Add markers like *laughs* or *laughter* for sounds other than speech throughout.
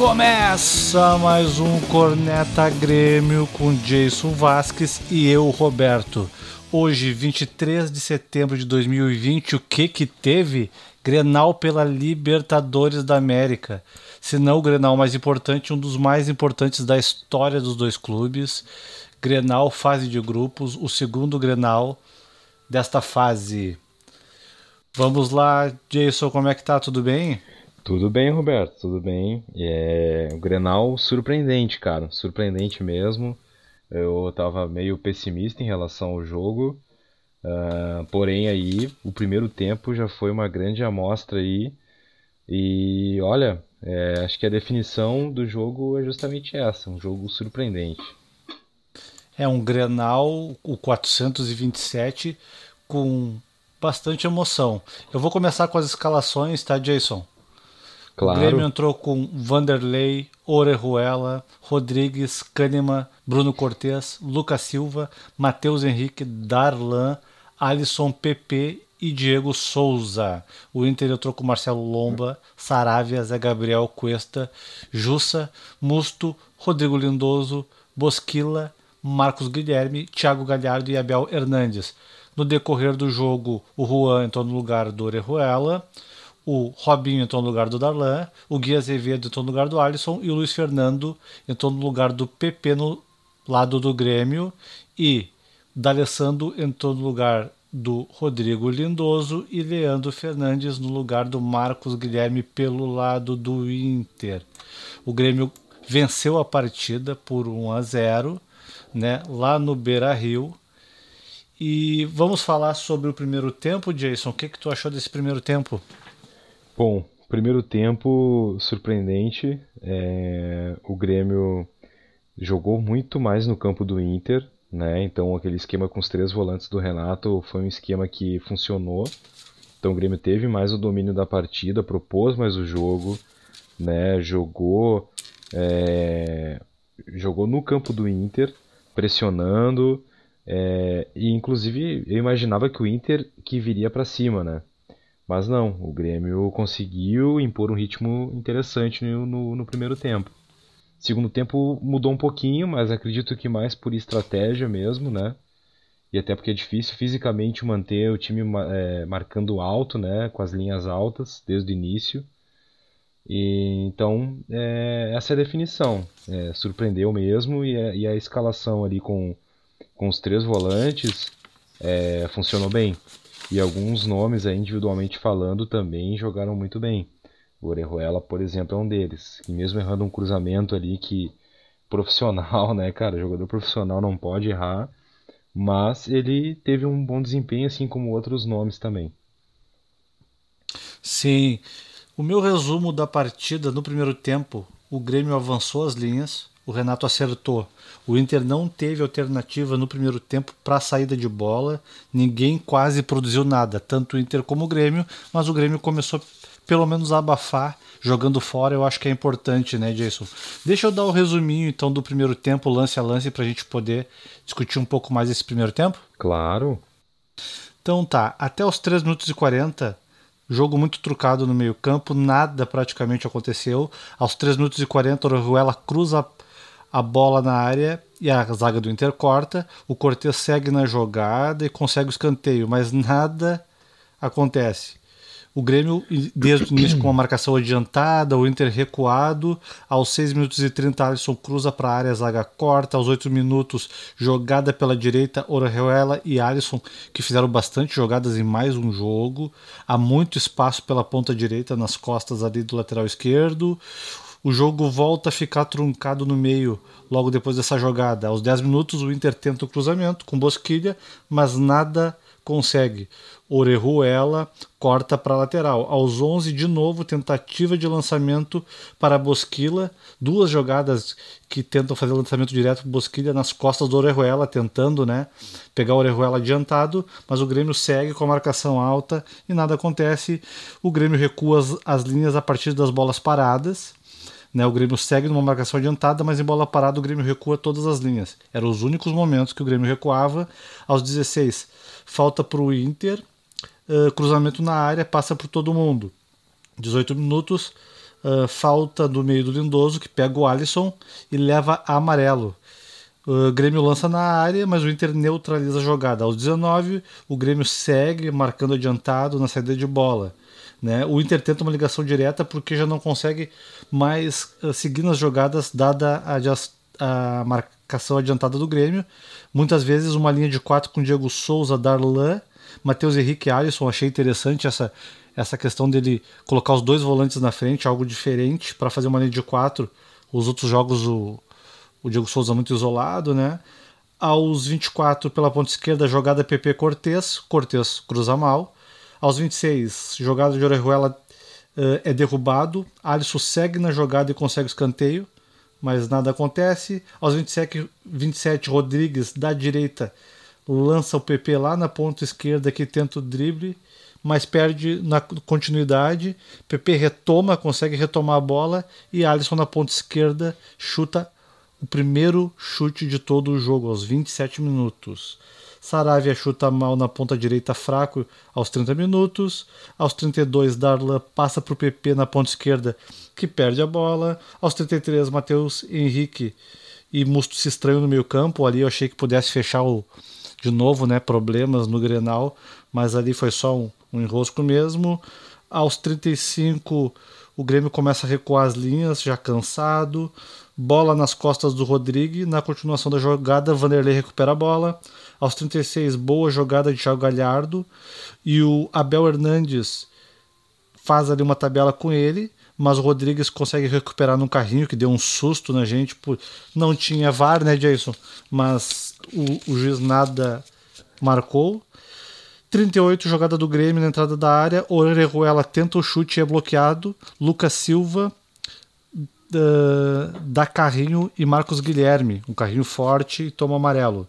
Começa mais um Corneta Grêmio com Jason Vasques e eu, Roberto. Hoje, 23 de setembro de 2020, o que que teve? Grenal pela Libertadores da América. Se não o Grenal mais importante, um dos mais importantes da história dos dois clubes. Grenal, fase de grupos, o segundo Grenal desta fase. Vamos lá, Jason, como é que tá? Tudo bem? Tudo bem, Roberto, tudo bem. É, o Grenal surpreendente, cara, surpreendente mesmo. Eu tava meio pessimista em relação ao jogo, uh, porém aí o primeiro tempo já foi uma grande amostra aí. E olha, é, acho que a definição do jogo é justamente essa, um jogo surpreendente. É um Grenal, o 427, com bastante emoção. Eu vou começar com as escalações, tá, Jason? Claro. O Grêmio entrou com Vanderlei, Orejuela, Rodrigues, Kahneman, Bruno Cortes, Lucas Silva, Matheus Henrique, Darlan, Alisson PP e Diego Souza. O Inter entrou com Marcelo Lomba, Saravia, Zé Gabriel, Cuesta, Jussa, Musto, Rodrigo Lindoso, Bosquila, Marcos Guilherme, Thiago Galhardo e Abel Hernandes. No decorrer do jogo, o Juan entrou no lugar do Orejuela o Robinho entrou no lugar do Darlan, o Gui Azevedo entrou no lugar do Alisson e o Luiz Fernando entrou no lugar do PP no lado do Grêmio e D'Alessandro entrou no lugar do Rodrigo Lindoso e Leandro Fernandes no lugar do Marcos Guilherme pelo lado do Inter. O Grêmio venceu a partida por 1 a 0, né, lá no Beira-Rio. E vamos falar sobre o primeiro tempo, Jason. O que que tu achou desse primeiro tempo? Bom, primeiro tempo surpreendente. É, o Grêmio jogou muito mais no campo do Inter, né? Então aquele esquema com os três volantes do Renato foi um esquema que funcionou. Então o Grêmio teve mais o domínio da partida, propôs mais o jogo, né? Jogou, é, jogou no campo do Inter, pressionando. É, e inclusive eu imaginava que o Inter que viria para cima, né? Mas não, o Grêmio conseguiu impor um ritmo interessante no, no, no, primeiro tempo. Segundo tempo mudou um pouquinho, mas acredito que mais por estratégia mesmo, né? E até porque é difícil fisicamente manter o time é, marcando alto, né? Com as linhas altas desde o início. E, então, é, essa é a definição. É, surpreendeu mesmo e a, e a, escalação ali com, com os três volantes é, funcionou bem. E alguns nomes individualmente falando também jogaram muito bem. O Orejuela, por exemplo, é um deles. E mesmo errando um cruzamento ali que profissional, *laughs* né, cara, jogador profissional não pode errar, mas ele teve um bom desempenho assim como outros nomes também. Sim. O meu resumo da partida no primeiro tempo, o Grêmio avançou as linhas, o Renato acertou. O Inter não teve alternativa no primeiro tempo para a saída de bola, ninguém quase produziu nada, tanto o Inter como o Grêmio, mas o Grêmio começou pelo menos a abafar jogando fora, eu acho que é importante, né, Jason? Deixa eu dar o resuminho então do primeiro tempo, lance a lance, para a gente poder discutir um pouco mais esse primeiro tempo? Claro. Então tá, até os 3 minutos e 40, jogo muito trucado no meio campo, nada praticamente aconteceu. Aos 3 minutos e 40, o Ruela cruza a bola na área e a zaga do Inter corta. O Cortez segue na jogada e consegue o escanteio, mas nada acontece. O Grêmio, desde o início, com uma marcação adiantada, o Inter recuado. Aos 6 minutos e 30, Alisson cruza para a área, a zaga corta. Aos 8 minutos, jogada pela direita, Orejuela e Alisson, que fizeram bastante jogadas em mais um jogo. Há muito espaço pela ponta direita, nas costas ali do lateral esquerdo o jogo volta a ficar truncado no meio logo depois dessa jogada. Aos 10 minutos, o Inter tenta o cruzamento com Bosquilha, mas nada consegue. Orejuela corta para a lateral. Aos 11, de novo, tentativa de lançamento para Bosquila. Duas jogadas que tentam fazer lançamento direto para Bosquilha nas costas do Orejuela, tentando né, pegar o Orejuela adiantado, mas o Grêmio segue com a marcação alta e nada acontece. O Grêmio recua as, as linhas a partir das bolas paradas né, o Grêmio segue numa marcação adiantada, mas em bola parada o Grêmio recua todas as linhas. Eram os únicos momentos que o Grêmio recuava. Aos 16, falta para o Inter, uh, cruzamento na área, passa por todo mundo. 18 minutos, uh, falta do meio do Lindoso, que pega o Alisson e leva a amarelo. O Grêmio lança na área, mas o Inter neutraliza a jogada. Aos 19, o Grêmio segue marcando adiantado na saída de bola. Né? O Inter tenta uma ligação direta porque já não consegue mais uh, seguir nas jogadas, dada a, a, marcação adiantada do Grêmio. Muitas vezes uma linha de quatro com Diego Souza, Darlan, Matheus Henrique e Alisson. Achei interessante essa, essa questão dele colocar os dois volantes na frente, algo diferente, para fazer uma linha de quatro. Os outros jogos, o, o Diego Souza muito isolado, né? Aos 24, pela ponta esquerda, jogada PP Cortez. Cortez cruza mal. Aos 26, jogada de Orejuela uh, é derrubado. Alisson segue na jogada e consegue escanteio, mas nada acontece. Aos 27, 27 Rodrigues, da direita, lança o PP lá na ponta esquerda que tenta o drible, mas perde na continuidade. PP retoma, consegue retomar a bola e Alisson na ponta esquerda chuta o primeiro chute de todo o jogo, aos 27 minutos. Saravia chuta mal na ponta direita fraco aos 30 minutos. Aos 32, Darla passa para o PP na ponta esquerda, que perde a bola. Aos 33, Matheus Henrique e Musto se estranham no meio campo. Ali eu achei que pudesse fechar o, de novo, né, problemas no Grenal, mas ali foi só um, um enrosco mesmo. Aos 35, o Grêmio começa a recuar as linhas, já cansado. Bola nas costas do Rodrigo. Na continuação da jogada, Vanderlei recupera a bola. Aos 36, boa jogada de Thiago Galhardo. E o Abel Hernandes faz ali uma tabela com ele, mas o Rodrigues consegue recuperar num carrinho que deu um susto na gente. Por... Não tinha VAR, né, Jason? Mas o, o juiz nada marcou. 38, jogada do Grêmio na entrada da área. Orejuela tenta o chute e é bloqueado. Lucas Silva uh, dá carrinho e Marcos Guilherme. Um carrinho forte e toma amarelo.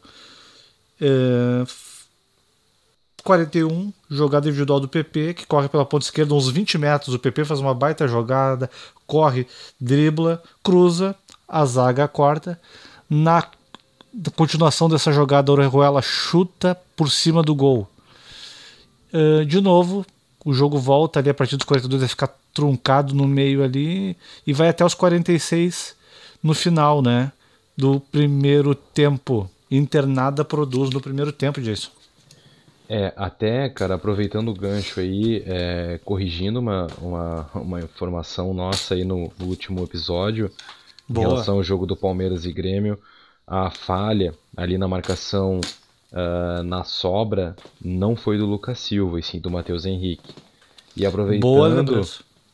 41, é, jogada individual do PP, que corre pela ponta esquerda uns 20 metros. O PP faz uma baita jogada, corre, dribla, cruza, a zaga corta. Na continuação dessa jogada, Orejuela chuta por cima do gol. Uh, de novo, o jogo volta ali a partir dos 42 a ficar truncado no meio ali e vai até os 46 no final, né? Do primeiro tempo. Inter nada produz no primeiro tempo disso. É, até, cara, aproveitando o gancho aí, é, corrigindo uma, uma, uma informação nossa aí no, no último episódio, Boa. em relação ao jogo do Palmeiras e Grêmio, a falha ali na marcação uh, na sobra não foi do Lucas Silva, e sim do Matheus Henrique. E aproveitando. Boa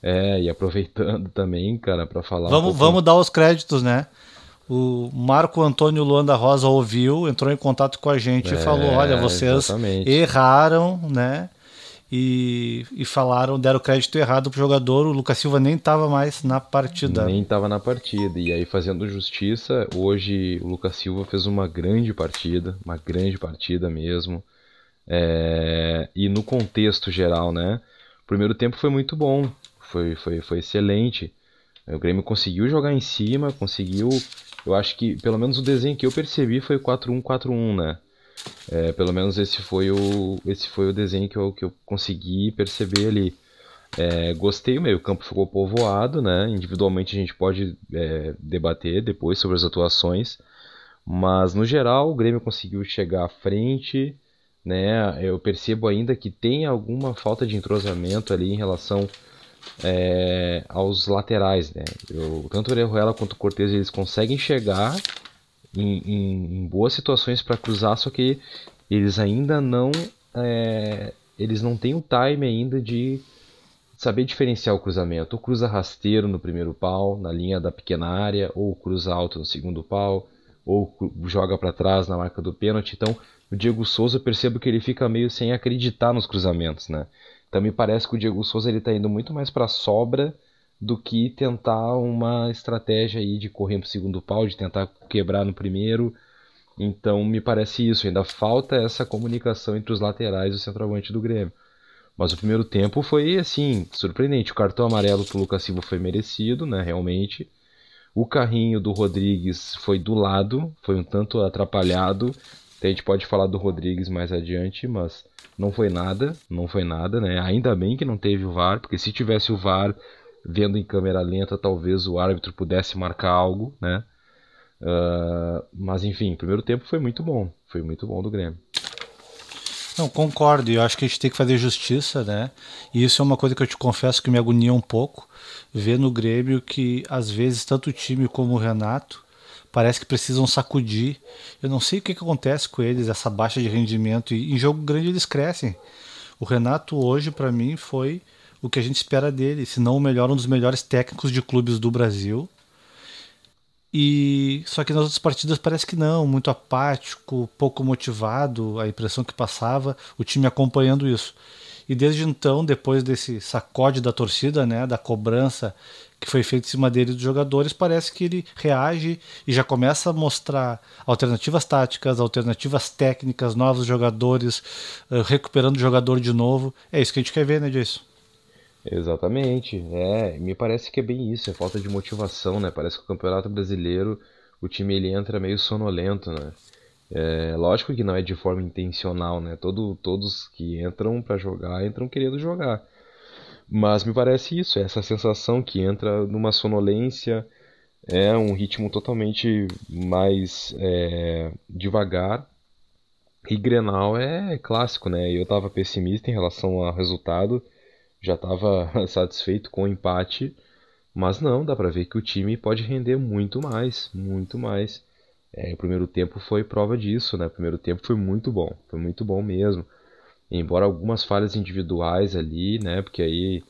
É, e aproveitando também, cara, para falar. Vamos, um vamos dar os créditos, né? O Marco Antônio Luanda Rosa ouviu, entrou em contato com a gente é, e falou: olha, vocês exatamente. erraram, né? E, e falaram, deram crédito errado pro jogador. O Lucas Silva nem estava mais na partida. Nem estava na partida. E aí, fazendo justiça, hoje o Lucas Silva fez uma grande partida, uma grande partida mesmo. É, e no contexto geral, né? O primeiro tempo foi muito bom, foi, foi, foi excelente. O Grêmio conseguiu jogar em cima, conseguiu eu acho que, pelo menos o desenho que eu percebi foi 4-1-4-1, né? É, pelo menos esse foi o, esse foi o desenho que eu, que eu consegui perceber ali. É, gostei, o meio campo ficou povoado, né? Individualmente a gente pode é, debater depois sobre as atuações, mas no geral o Grêmio conseguiu chegar à frente, né? Eu percebo ainda que tem alguma falta de entrosamento ali em relação é, aos laterais, né? Eu, tanto o Orejuela quanto o Cortez eles conseguem chegar em, em, em boas situações para cruzar, só que eles ainda não é, eles não têm o time ainda de saber diferenciar o cruzamento. Ou cruza rasteiro no primeiro pau, na linha da pequena área, ou cruza alto no segundo pau, ou joga para trás na marca do pênalti. Então, o Diego Souza eu percebo que ele fica meio sem acreditar nos cruzamentos, né? Então me parece que o Diego Souza ele está indo muito mais para sobra do que tentar uma estratégia aí de correr para o segundo pau, de tentar quebrar no primeiro. Então me parece isso, ainda falta essa comunicação entre os laterais e o centroavante do Grêmio. Mas o primeiro tempo foi assim, surpreendente. O cartão amarelo pro Lucas Silva foi merecido, né, realmente. O carrinho do Rodrigues foi do lado, foi um tanto atrapalhado. A gente pode falar do Rodrigues mais adiante, mas não foi nada, não foi nada, né? Ainda bem que não teve o VAR, porque se tivesse o VAR, vendo em câmera lenta, talvez o árbitro pudesse marcar algo, né? Uh, mas enfim, o primeiro tempo foi muito bom, foi muito bom do Grêmio. Não, concordo, eu acho que a gente tem que fazer justiça, né? E isso é uma coisa que eu te confesso que me agonia um pouco, ver no Grêmio que às vezes tanto o time como o Renato parece que precisam sacudir. Eu não sei o que, que acontece com eles, essa baixa de rendimento, e em jogo grande eles crescem. O Renato hoje, para mim, foi o que a gente espera dele, se não o melhor, um dos melhores técnicos de clubes do Brasil. E só que nas outras partidas parece que não, muito apático, pouco motivado, a impressão que passava, o time acompanhando isso. E desde então, depois desse sacode da torcida, né, da cobrança que foi feita em cima dele dos jogadores, parece que ele reage e já começa a mostrar alternativas táticas, alternativas técnicas, novos jogadores, uh, recuperando o jogador de novo. É isso que a gente quer ver, né, Jason? Exatamente. É, me parece que é bem isso, é falta de motivação, né? Parece que o Campeonato Brasileiro, o time ele entra meio sonolento, né? É, lógico que não é de forma intencional, né? Todo, todos que entram para jogar entram querendo jogar. Mas me parece isso, é essa sensação que entra numa sonolência, é um ritmo totalmente mais é, devagar. E Grenal é clássico, né? Eu estava pessimista em relação ao resultado já estava *laughs* satisfeito com o empate, mas não, dá para ver que o time pode render muito mais, muito mais. É, o primeiro tempo foi prova disso, né? O primeiro tempo foi muito bom, foi muito bom mesmo. Embora algumas falhas individuais ali, né? Porque aí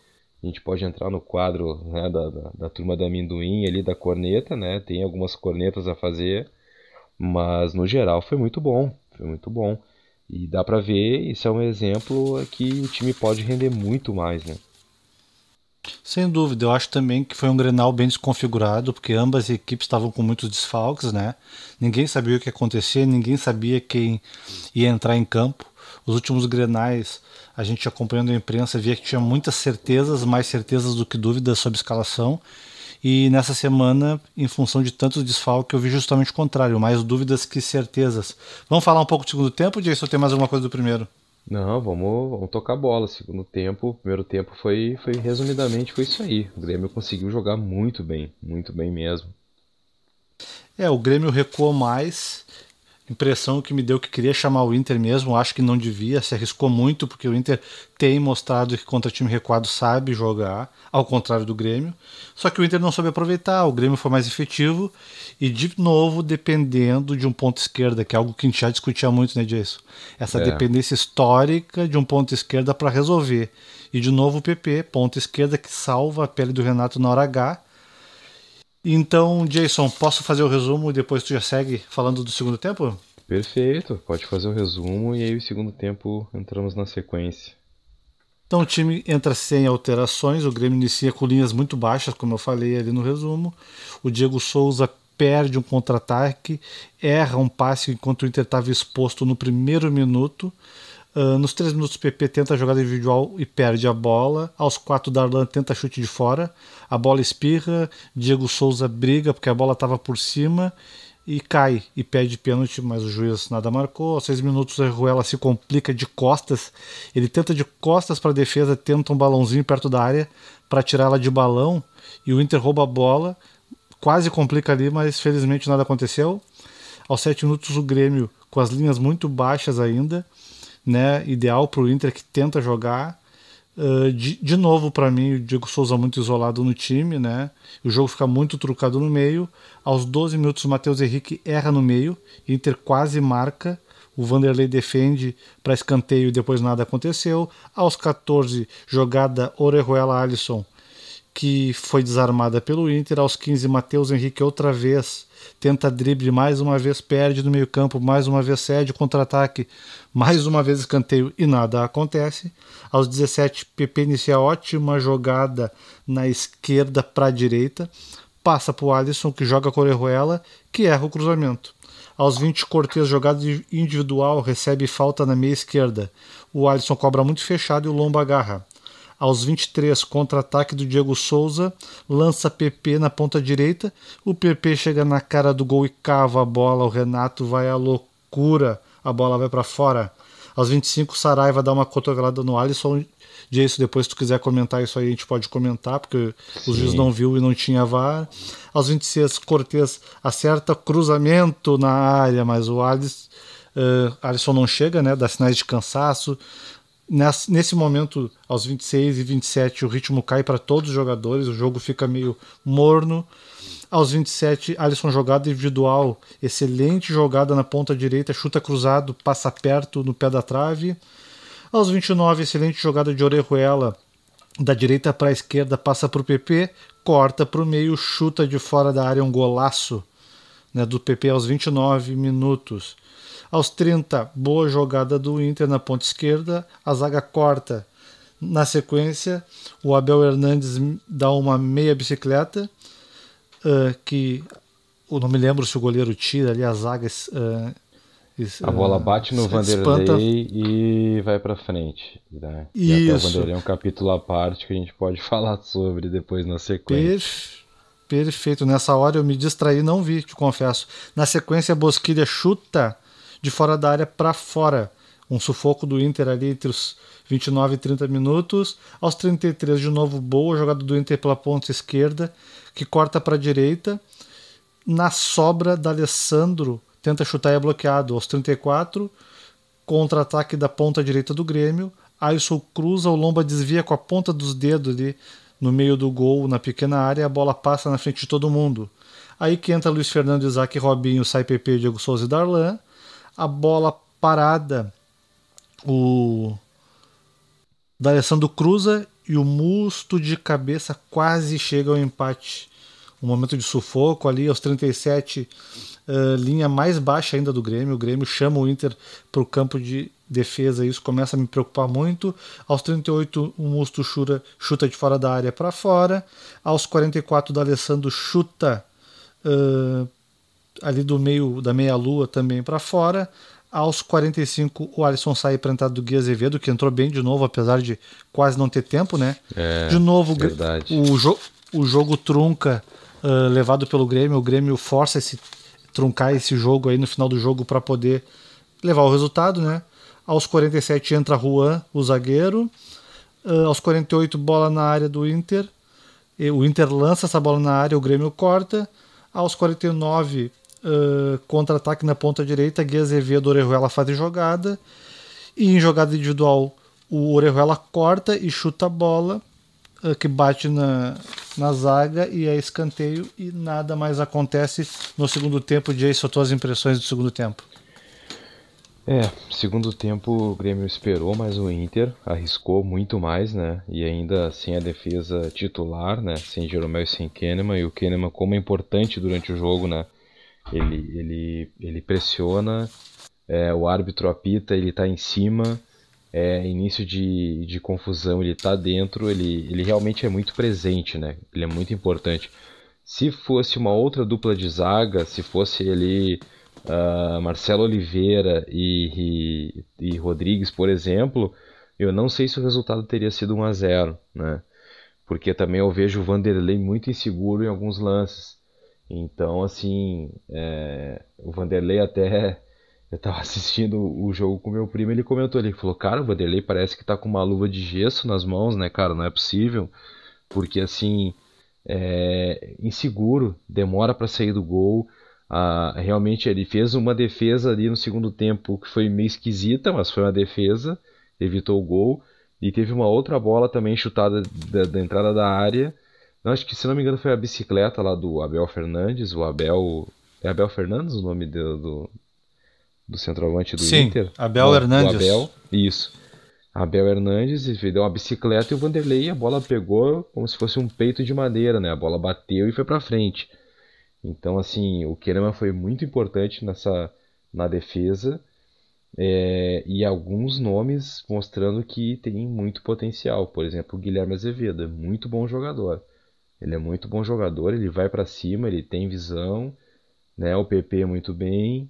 a gente pode entrar no quadro né, da, da, da turma da amendoim ali da corneta, né? Tem algumas cornetas a fazer, mas no geral foi muito bom, foi muito bom. E dá para ver, isso é um exemplo que o time pode render muito mais, né? Sem dúvida, eu acho também que foi um Grenal bem desconfigurado, porque ambas equipes estavam com muitos desfalques, né? Ninguém sabia o que ia acontecer, ninguém sabia quem ia entrar em campo. Os últimos Grenais, a gente acompanhando a imprensa, via que tinha muitas certezas, mais certezas do que dúvidas sobre escalação. E nessa semana, em função de tantos desfalques, eu vi justamente o contrário, mais dúvidas que certezas. Vamos falar um pouco do segundo tempo, Jason, ou tem mais alguma coisa do primeiro? Não, vamos, vamos tocar bola. Segundo tempo, primeiro tempo foi, foi resumidamente foi isso aí. O Grêmio conseguiu jogar muito bem, muito bem mesmo. É, o Grêmio recuou mais impressão que me deu que queria chamar o Inter mesmo, acho que não devia, se arriscou muito, porque o Inter tem mostrado que contra time recuado sabe jogar, ao contrário do Grêmio. Só que o Inter não soube aproveitar, o Grêmio foi mais efetivo e de novo dependendo de um ponto esquerda, que é algo que a gente já discutia muito, né, disso. Essa é. dependência histórica de um ponto esquerda para resolver. E de novo o PP, ponto esquerda que salva a pele do Renato na hora H então, Jason, posso fazer o resumo e depois tu já segue falando do segundo tempo? Perfeito, pode fazer o resumo e aí o segundo tempo entramos na sequência. Então o time entra sem alterações, o Grêmio inicia com linhas muito baixas, como eu falei ali no resumo. O Diego Souza perde um contra-ataque, erra um passe enquanto o Inter estava exposto no primeiro minuto. Uh, nos três minutos, o PP tenta a jogada individual e perde a bola. Aos quatro, Darlan tenta chute de fora. A bola espirra. Diego Souza briga porque a bola estava por cima e cai e pede pênalti, mas o juiz nada marcou. Aos seis minutos, a Ruela se complica de costas. Ele tenta de costas para a defesa, tenta um balãozinho perto da área para tirar ela de balão e o Inter rouba a bola. Quase complica ali, mas felizmente nada aconteceu. Aos sete minutos, o Grêmio com as linhas muito baixas ainda né, ideal para o Inter que tenta jogar. Uh, de, de novo, para mim, o Diego Souza muito isolado no time, né? O jogo fica muito trucado no meio. Aos 12 minutos, o Matheus Henrique erra no meio. Inter quase marca. O Vanderlei defende para escanteio e depois nada aconteceu. Aos 14, jogada Orejuela Alisson, que foi desarmada pelo Inter. Aos 15, Matheus Henrique outra vez tenta drible, mais uma vez perde no meio-campo, mais uma vez cede contra-ataque, mais uma vez escanteio e nada acontece. Aos 17, PP inicia ótima jogada na esquerda para a direita, passa para o Alisson que joga com Orejuela, que erra o cruzamento. Aos 20, Cortez, jogada individual, recebe falta na meia esquerda. O Alisson cobra muito fechado e o Lomba agarra. Aos 23, contra-ataque do Diego Souza, lança PP na ponta direita. O PP chega na cara do gol e cava a bola. O Renato vai à loucura, a bola vai para fora. Aos 25, Saraiva dá uma cotovelada no Alisson. Jason, depois se tu quiser comentar isso aí, a gente pode comentar, porque Sim. o juiz não viu e não tinha VAR. Aos 26, Cortez acerta cruzamento na área, mas o Alisson, uh, Alisson não chega, né? Dá sinais de cansaço. Nesse, momento, aos 26 e 27, o ritmo cai para todos os jogadores, o jogo fica meio morno. Aos 27, Alisson jogada individual, excelente jogada na ponta direita, chuta cruzado, passa perto no pé da trave. Aos 29, excelente jogada de Orejuela, da direita para a esquerda, passa para o PP, corta para o meio, chuta de fora da área, um golaço né, do PP aos 29 minutos. Aos 30, boa jogada do Inter na ponta esquerda, a zaga corta. Na sequência, o Abel Hernandes dá uma meia bicicleta, uh, que eu não me lembro se o goleiro tira ali as zagas. Uh, a bola bate no Vanderlei espanta. e vai para frente. Né? E o Vanderlei é um capítulo à parte que a gente pode *laughs* falar sobre depois na sequência. Perfe... Perfeito. Nessa hora eu me distraí, não vi, te confesso. Na sequência, a Bosquilha chuta de fora da área para fora. Um sufoco do Inter ali entre os 29 e 30 minutos. Aos 33, de novo, boa jogada do Inter pela ponta esquerda, que corta para a direita. Na sobra da Alessandro, tenta chutar e é bloqueado. Aos 34, contra-ataque da ponta direita do Grêmio. Alisson cruza, o Lomba desvia com a ponta dos dedos ali no meio do gol, na pequena área, a bola passa na frente de todo mundo. Aí que entra Luiz Fernando, Isaac, Robinho, sai PP, Diego Souza e Darlan bola parada, o D'Alessandro cruza e o musto de cabeça quase chega ao empate. Um momento de sufoco ali aos 37, uh, eh, linha mais baixa ainda do Grêmio. O Grêmio chama o Inter para o campo de defesa, isso começa a me preocupar muito. Aos 38, o Musto chuta, chuta de fora da área para fora. Aos 44, o D'Alessandro chuta uh, ali do meio da meia-lua também para fora. Aos 45, o Alisson sai para entrar do Gui Azevedo, que entrou bem de novo, apesar de quase não ter tempo, né? É, de novo, verdade. O, jo o jogo trunca uh, levado pelo Grêmio. O Grêmio força esse truncar esse jogo aí no final do jogo para poder levar o resultado, né? Aos 47 entra Juan, o zagueiro. Uh, aos 48, bola na área do Inter. E o Inter lança essa bola na área, o Grêmio corta. Aos 49, contra-ataque na ponta direita, Gui Azevedo, Orejuela fazem jogada. E em jogada individual, o Orejuela corta e chuta a bola, uh, que bate na, na zaga e é escanteio. E nada mais acontece no segundo tempo. Jason, tuas impressões do segundo tempo? É, segundo tempo o Grêmio esperou, mas o Inter arriscou muito mais, né? E ainda sem a defesa titular, né? Sem Jeromel e sem Kahneman. E o Kahneman, como é importante durante o jogo, né? Ele, ele, ele pressiona, é, o árbitro apita, ele está em cima, é, início de, de confusão, ele está dentro, ele, ele realmente é muito presente, né? Ele é muito importante. Se fosse uma outra dupla de zaga, se fosse ali uh, Marcelo Oliveira e, e, e, Rodrigues, por exemplo, eu não sei se o resultado teria sido 1 a 0 né? Porque também eu vejo o Vanderlei muito inseguro em alguns lances. Então, assim, é, o Vanderlei até. *laughs* Eu tava assistindo o jogo com meu primo, ele comentou, ele falou, cara, o Vanderlei parece que tá com uma luva de gesso nas mãos, né, cara? Não é possível. Porque assim, é inseguro, demora para sair do gol. Ah, realmente ele fez uma defesa ali no segundo tempo que foi meio esquisita, mas foi uma defesa, evitou o gol. E teve uma outra bola também chutada da, da entrada da área não, acho que se não me engano foi a bicicleta lá do Abel Fernandes, o Abel. É Abel Fernandes o nome do, do, do centroavante do Sim, Inter? Abel Hernandes. Abel, isso. Abel Hernandes deu uma bicicleta e o Vanderlei a bola pegou como se fosse um peito de madeira, né? A bola bateu e foi para frente. Então, assim, o Kahneman foi muito importante nessa na defesa é, e alguns nomes mostrando que tem muito potencial. Por exemplo, o Guilherme Azevedo, é muito bom jogador. Ele é muito bom jogador, ele vai para cima, ele tem visão, né? O PP muito bem.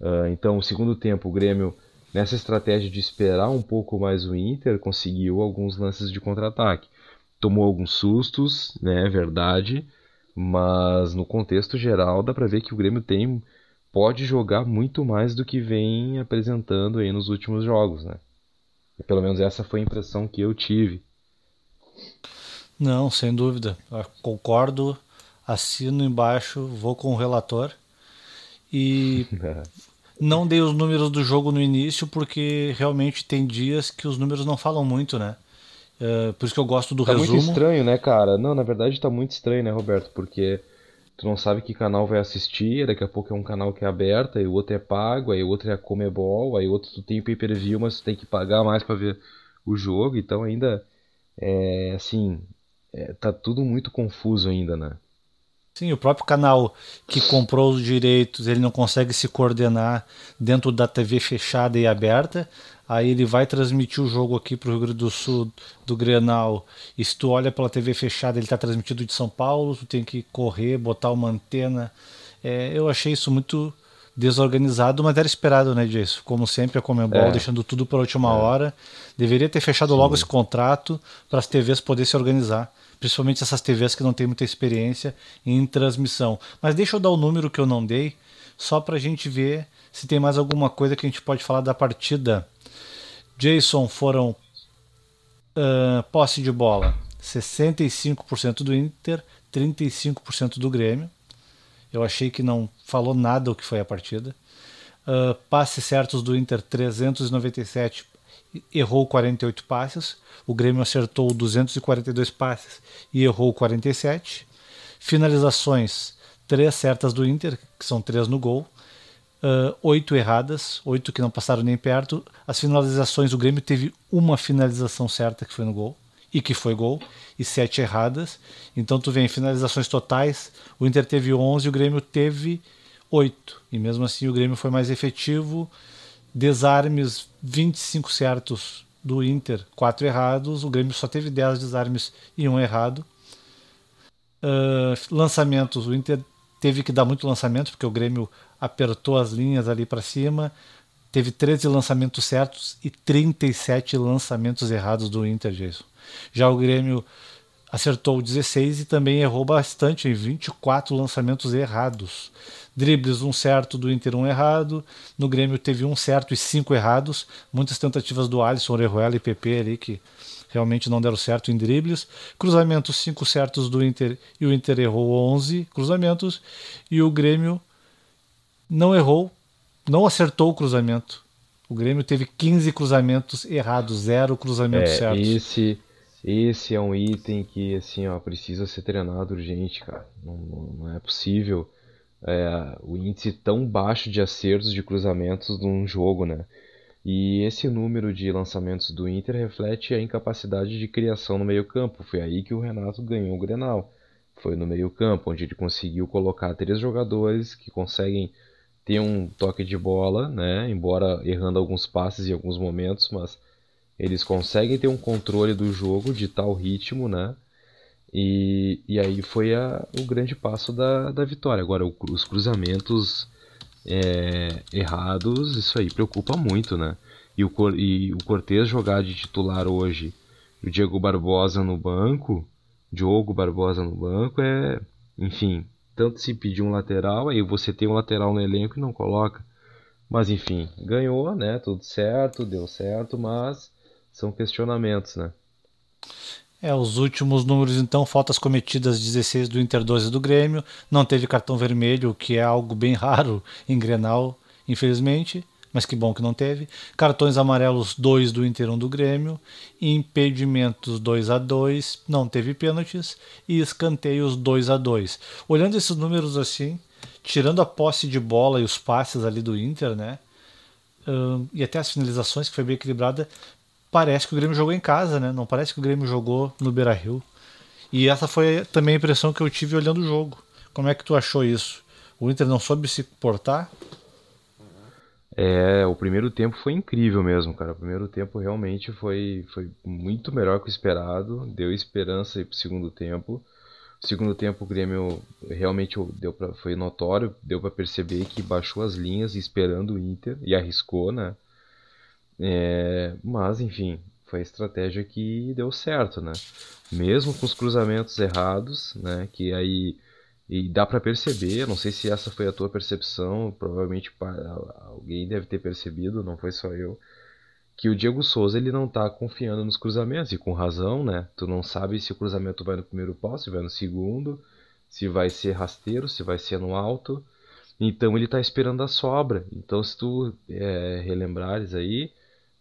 Uh, então, o segundo tempo, o Grêmio, nessa estratégia de esperar um pouco mais o Inter, conseguiu alguns lances de contra-ataque. Tomou alguns sustos, né? Verdade. Mas no contexto geral, dá para ver que o Grêmio tem pode jogar muito mais do que vem apresentando aí nos últimos jogos, né? Pelo menos essa foi a impressão que eu tive. Não, sem dúvida. Eu concordo, assino embaixo, vou com o relator. E *laughs* não dei os números do jogo no início porque realmente tem dias que os números não falam muito, né? Uh, por isso que eu gosto do tá resumo. Tá muito estranho, né, cara? Não, na verdade tá muito estranho, né, Roberto? Porque tu não sabe que canal vai assistir, daqui a pouco é um canal que é aberto, aí o outro é pago, aí o outro é a Comebol, aí o outro tu tem pay-per-view, mas tu tem que pagar mais para ver o jogo, então ainda é assim, é, tá tudo muito confuso ainda, né? Sim, o próprio canal que comprou os direitos, ele não consegue se coordenar dentro da TV fechada e aberta. Aí ele vai transmitir o jogo aqui para o Rio Grande do Sul do Grenal. E se tu olha pela TV fechada, ele está transmitido de São Paulo, tu tem que correr, botar uma antena. É, eu achei isso muito desorganizado, mas era esperado, né, Jason? Como sempre, a Comembol é. deixando tudo para a última é. hora. Deveria ter fechado Sim. logo esse contrato para as TVs poderem se organizar. Principalmente essas TVs que não têm muita experiência em transmissão. Mas deixa eu dar o número que eu não dei, só para a gente ver se tem mais alguma coisa que a gente pode falar da partida Jason foram uh, posse de bola 65% do Inter, 35% do Grêmio. Eu achei que não falou nada o que foi a partida. Uh, passes certos do Inter 397, errou 48 passes. O Grêmio acertou 242 passes e errou 47. Finalizações, 3 certas do Inter, que são 3 no gol uh, oito erradas, oito que não passaram nem perto. As finalizações, o Grêmio teve uma finalização certa que foi no gol e que foi gol, e sete erradas. Então tu vem finalizações totais, o Inter teve 11, o Grêmio teve 8. E mesmo assim o Grêmio foi mais efetivo. Desarmes 25 certos do Inter, 4 errados. O Grêmio só teve 10 desarmes e um errado. Uh, lançamentos, o Inter teve que dar muito lançamento, porque o Grêmio apertou as linhas ali para cima. Teve 13 lançamentos certos e 37 lançamentos errados do Inter, Jason. Já o Grêmio acertou 16 e também errou bastante, em 24 lançamentos errados. Dribles, um certo do Inter, um errado. No Grêmio teve um certo e cinco errados. Muitas tentativas do Alisson, Orejuela e PP ali que realmente não deram certo em dribles. Cruzamentos, cinco certos do Inter e o Inter errou 11 cruzamentos. E o Grêmio não errou, não acertou o cruzamento. O Grêmio teve 15 cruzamentos errados, zero cruzamentos é, certos. Esse, esse é um item que assim, ó, precisa ser treinado urgente, cara. Não, não é possível é, o índice tão baixo de acertos de cruzamentos num jogo, né? E esse número de lançamentos do Inter reflete a incapacidade de criação no meio-campo. Foi aí que o Renato ganhou o Grenal. Foi no meio-campo, onde ele conseguiu colocar três jogadores que conseguem tem um toque de bola, né? Embora errando alguns passes em alguns momentos, mas eles conseguem ter um controle do jogo de tal ritmo, né? E, e aí foi a, o grande passo da, da vitória. Agora, o, os cruzamentos é, errados, isso aí preocupa muito, né? E o, e o Cortez jogar de titular hoje, o Diego Barbosa no banco, Diogo Barbosa no banco, é, enfim, tanto se pedir um lateral, aí você tem um lateral no elenco e não coloca. Mas enfim, ganhou, né? Tudo certo, deu certo, mas são questionamentos, né? É, os últimos números, então, faltas cometidas 16 do Inter 12 do Grêmio, não teve cartão vermelho, que é algo bem *laughs* raro em Grenal, infelizmente mas que bom que não teve. Cartões amarelos 2 do Inter 1 do Grêmio, impedimentos 2 a 2, não teve pênaltis e escanteios 2 a 2. Olhando esses números assim, tirando a posse de bola e os passes ali do Inter, né? e até as finalizações que foi bem equilibrada, parece que o Grêmio jogou em casa, né? Não parece que o Grêmio jogou no Beira-Rio. E essa foi também a impressão que eu tive olhando o jogo. Como é que tu achou isso? O Inter não soube se portar? É, o primeiro tempo foi incrível mesmo, cara. O primeiro tempo realmente foi, foi muito melhor que o esperado, deu esperança para o segundo tempo. O segundo tempo o Grêmio realmente deu pra, foi notório, deu para perceber que baixou as linhas esperando o Inter e arriscou, né? É, mas enfim, foi a estratégia que deu certo, né? Mesmo com os cruzamentos errados, né? Que aí E dá para perceber, não sei se essa foi a tua percepção, provavelmente alguém deve ter percebido, não foi só eu, que o Diego Souza ele não tá confiando nos cruzamentos, e com razão, né? Tu não sabe se o cruzamento vai no primeiro pau, se vai no segundo, se vai ser rasteiro, se vai ser no alto. Então ele está esperando a sobra. Então se tu é, relembrares aí,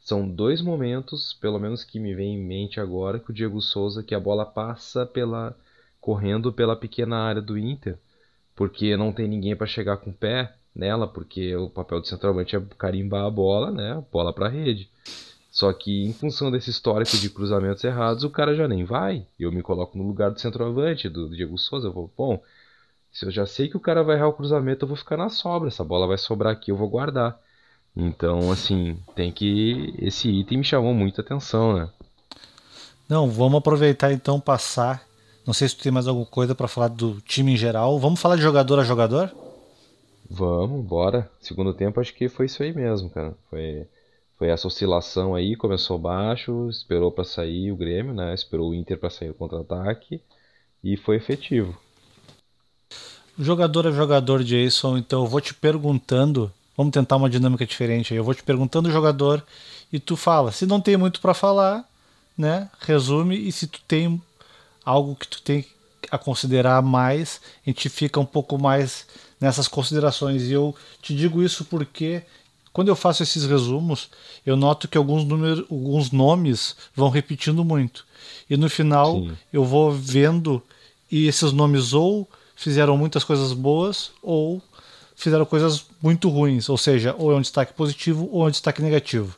são dois momentos, pelo menos que me vem em mente agora, que o Diego Souza, que a bola passa pela correndo pela pequena área do Inter, porque não tem ninguém para chegar com o pé nela, porque o papel do centroavante é carimbar a bola, né, bola para a rede. Só que em função desse histórico de cruzamentos errados, o cara já nem vai. Eu me coloco no lugar do centroavante, do Diego Souza. Eu vou, bom, se eu já sei que o cara vai errar o cruzamento, eu vou ficar na sobra. Essa bola vai sobrar aqui, eu vou guardar. Então, assim, tem que. Esse item me chamou muita atenção, né? Não, vamos aproveitar então passar. Não sei se tu tem mais alguma coisa para falar do time em geral. Vamos falar de jogador a jogador? Vamos, bora. Segundo tempo, acho que foi isso aí mesmo, cara. Foi foi essa oscilação aí, começou baixo, esperou para sair o Grêmio, né? Esperou o Inter para sair o contra-ataque e foi efetivo. Jogador a jogador, Jason, então eu vou te perguntando, vamos tentar uma dinâmica diferente aí. Eu vou te perguntando o jogador e tu fala. Se não tem muito para falar, né? Resume e se tu tem algo que tu tem a considerar mais, a gente fica um pouco mais nessas considerações. E eu te digo isso porque quando eu faço esses resumos, eu noto que alguns, números, alguns nomes vão repetindo muito. E no final Sim. eu vou vendo e esses nomes ou fizeram muitas coisas boas ou fizeram coisas muito ruins, ou seja, ou é um destaque positivo ou é um destaque negativo.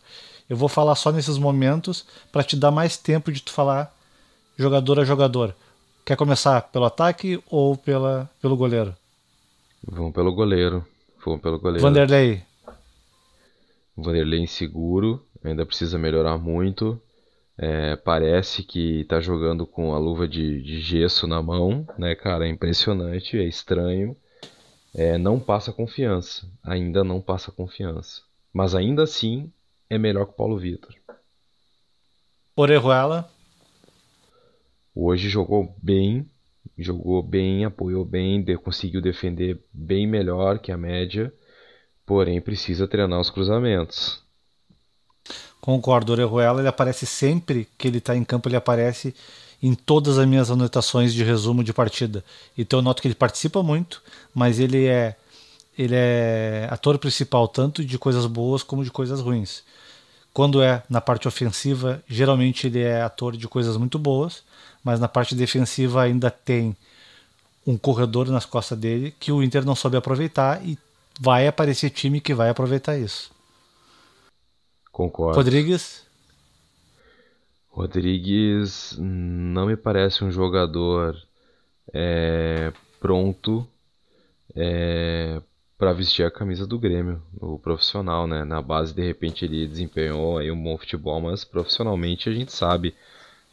Eu vou falar só nesses momentos para te dar mais tempo de tu falar jogador a jogador. Quer começar pelo ataque ou pela, pelo goleiro? Vamos pelo goleiro. Vamos pelo goleiro. Vanderlei. Vanderlei inseguro, ainda precisa melhorar muito. É, parece que tá jogando com a luva de, de, gesso na mão, né, cara? É impressionante, é estranho. É, não passa confiança, ainda não passa confiança. Mas ainda assim é melhor que o Paulo Vitor. Orejuela. Hoje jogou bem, jogou bem, apoiou bem, conseguiu defender bem melhor que a média porém precisa treinar os cruzamentos. Concordo, o Orejuela ele aparece sempre que ele está em campo, ele aparece em todas as minhas anotações de resumo de partida. Então eu noto que ele participa muito, mas ele é ele é ator principal tanto de coisas boas como de coisas ruins. Quando é na parte ofensiva, geralmente ele é ator de coisas muito boas, mas na parte defensiva ainda tem um corredor nas costas dele que o Inter não soube aproveitar e vai aparecer time que vai aproveitar isso. Concordo. Rodrigues? Rodrigues não me parece um jogador é, pronto é, para vestir a camisa do Grêmio, o profissional, né? Na base, de repente, ele desempenhou aí um bom futebol, mas profissionalmente a gente sabe.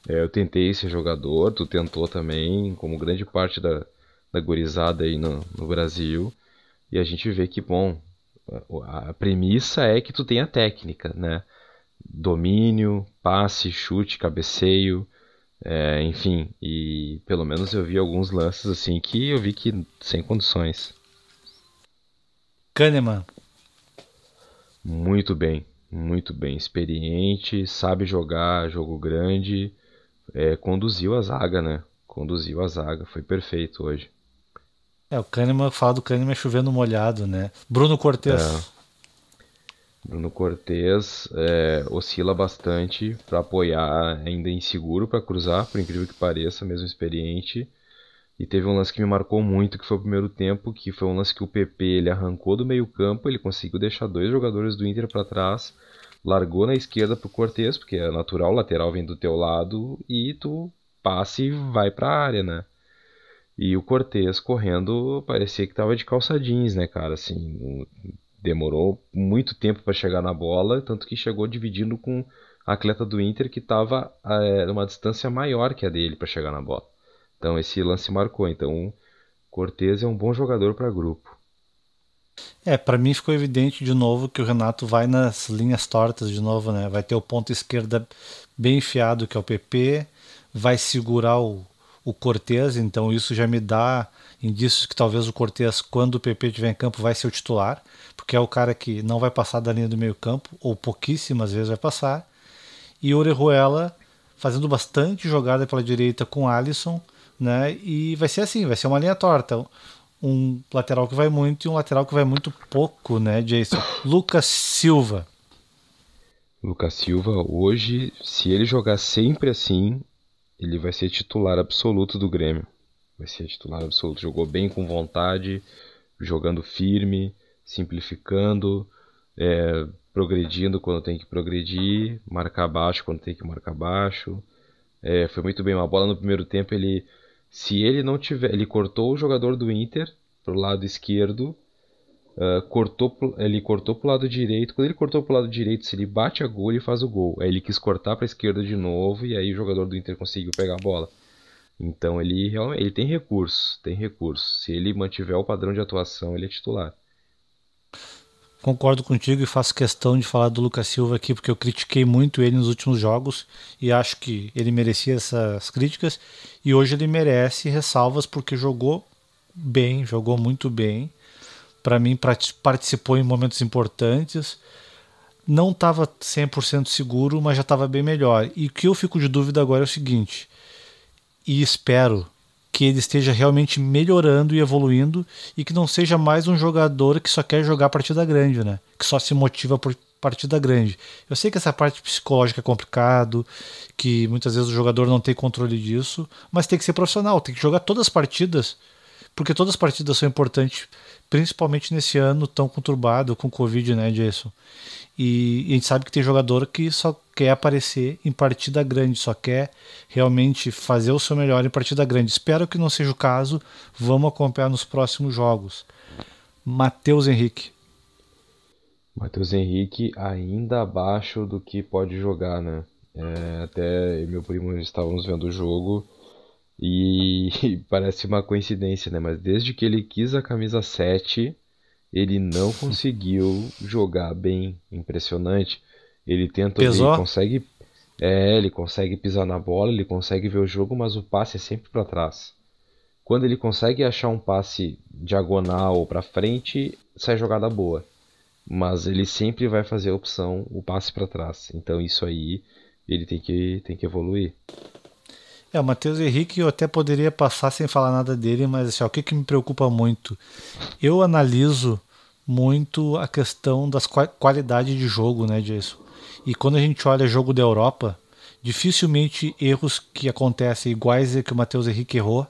É, eu tentei ser jogador, tu tentou também, como grande parte da, da gurizada aí no, no Brasil. E a gente vê que, bom, a premissa é que tu tenha técnica, né? Domínio, passe, chute, cabeceio, é, enfim. E pelo menos eu vi alguns lances assim que eu vi que sem condições. Kahneman. Muito bem, muito bem. Experiente, sabe jogar jogo grande, é, conduziu a zaga, né? Conduziu a zaga, foi perfeito hoje. É, o Kahneman, fala do Kahneman chovendo molhado, né? Bruno Cortes. É. Bruno Cortes é, oscila bastante para apoiar, ainda inseguro para cruzar, por incrível que pareça, mesmo experiente. E teve um lance que me marcou muito, que foi o primeiro tempo, que foi um lance que o PP ele arrancou do meio campo, ele conseguiu deixar dois jogadores do Inter para trás, largou na esquerda pro Cortes, porque é natural, o lateral vem do teu lado, e tu passe e vai para a área, né? E o Cortez correndo parecia que tava de calça jeans, né, cara? Assim, demorou muito tempo para chegar na bola, tanto que chegou dividindo com a atleta do Inter que estava é, numa distância maior que a dele para chegar na bola. Então esse lance marcou. Então Cortez é um bom jogador para grupo. É, para mim ficou evidente de novo que o Renato vai nas linhas tortas de novo, né? Vai ter o ponto esquerda bem enfiado que é o PP, vai segurar o o Cortez, então isso já me dá indícios que talvez o Cortez, quando o PP estiver em campo, vai ser o titular, porque é o cara que não vai passar da linha do meio campo, ou pouquíssimas vezes vai passar. E Orejuela fazendo bastante jogada pela direita com Alisson, né? E vai ser assim, vai ser uma linha torta. Um lateral que vai muito e um lateral que vai muito pouco, né, Jason? Lucas Silva. Lucas Silva, hoje, se ele jogar sempre assim, ele vai ser titular absoluto do Grêmio. Vai ser titular absoluto. Jogou bem com vontade, jogando firme, simplificando, é, progredindo quando tem que progredir, marcar baixo quando tem que marcar baixo. É, foi muito bem. Uma bola no primeiro tempo, ele, se ele não tiver, ele cortou o jogador do Inter pro lado esquerdo Uh, cortou, ele cortou pro lado direito. Quando ele cortou pro lado direito, se ele bate a gol, ele faz o gol. Aí ele quis cortar para a esquerda de novo e aí o jogador do Inter conseguiu pegar a bola. Então ele realmente ele tem recursos, tem recursos. Se ele mantiver o padrão de atuação, ele é titular. Concordo contigo e faço questão de falar do Lucas Silva aqui porque eu critiquei muito ele nos últimos jogos e acho que ele merecia essas críticas e hoje ele merece ressalvas porque jogou bem, jogou muito bem para mim participou em momentos importantes. Não estava 100% seguro, mas já estava bem melhor. E o que eu fico de dúvida agora é o seguinte, e espero que ele esteja realmente melhorando e evoluindo e que não seja mais um jogador que só quer jogar partida grande, né? Que só se motiva por partida grande. Eu sei que essa parte psicológica é complicado, que muitas vezes o jogador não tem controle disso, mas tem que ser profissional, tem que jogar todas as partidas, porque todas as partidas são importantes principalmente nesse ano tão conturbado com o Covid, né, Jason? E, e, a gente sabe que tem jogador que só quer aparecer em partida grande, só quer realmente fazer o seu melhor em partida grande. Espero que não seja o caso. Vamos acompanhar nos próximos jogos. Matheus Henrique. Matheus Henrique ainda abaixo do que pode jogar, né? É, até meu primo estávamos vendo o jogo e *laughs* parece uma coincidência, né? Mas desde que ele quis a camisa 7, ele não *laughs* conseguiu jogar bem. Impressionante. Ele tenta, Pesou? ele consegue, é, ele consegue pisar na bola, ele consegue ver o jogo, mas o passe é sempre para trás. Quando ele consegue achar um passe diagonal ou para frente, sai jogada boa. Mas ele sempre vai fazer a opção o passe para trás. Então isso aí ele tem que tem que evoluir. É, o Matheus Henrique eu até poderia passar sem falar nada dele, mas assim, ó, o que, que me preocupa muito? Eu analiso muito a questão das qualidade de jogo, né, disso. E quando a gente olha jogo da Europa, dificilmente erros que acontecem iguais que o Matheus Henrique errou,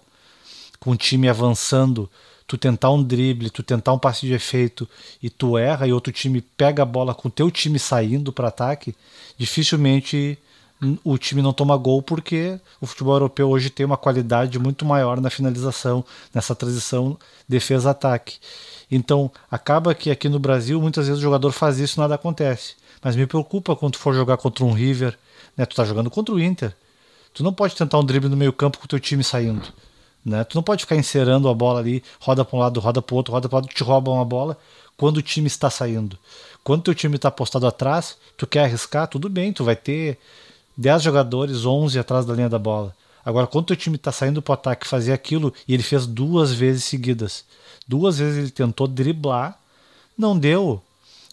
com o time avançando, tu tentar um drible, tu tentar um passe de efeito e tu erra e outro time pega a bola com o teu time saindo para ataque, dificilmente o time não toma gol porque o futebol europeu hoje tem uma qualidade muito maior na finalização, nessa transição defesa-ataque. Então, acaba que aqui no Brasil muitas vezes o jogador faz isso e nada acontece. Mas me preocupa quando tu for jogar contra um River, né? Tu tá jogando contra o Inter. Tu não pode tentar um drible no meio-campo com o teu time saindo, né? Tu não pode ficar encerando a bola ali, roda para um lado, roda para outro, roda para outro, te roubam a bola quando o time está saindo. Quando o teu time está postado atrás, tu quer arriscar, tudo bem, tu vai ter 10 jogadores, 11 atrás da linha da bola. Agora, quando o time está saindo para o ataque fazer aquilo, e ele fez duas vezes seguidas, duas vezes ele tentou driblar, não deu.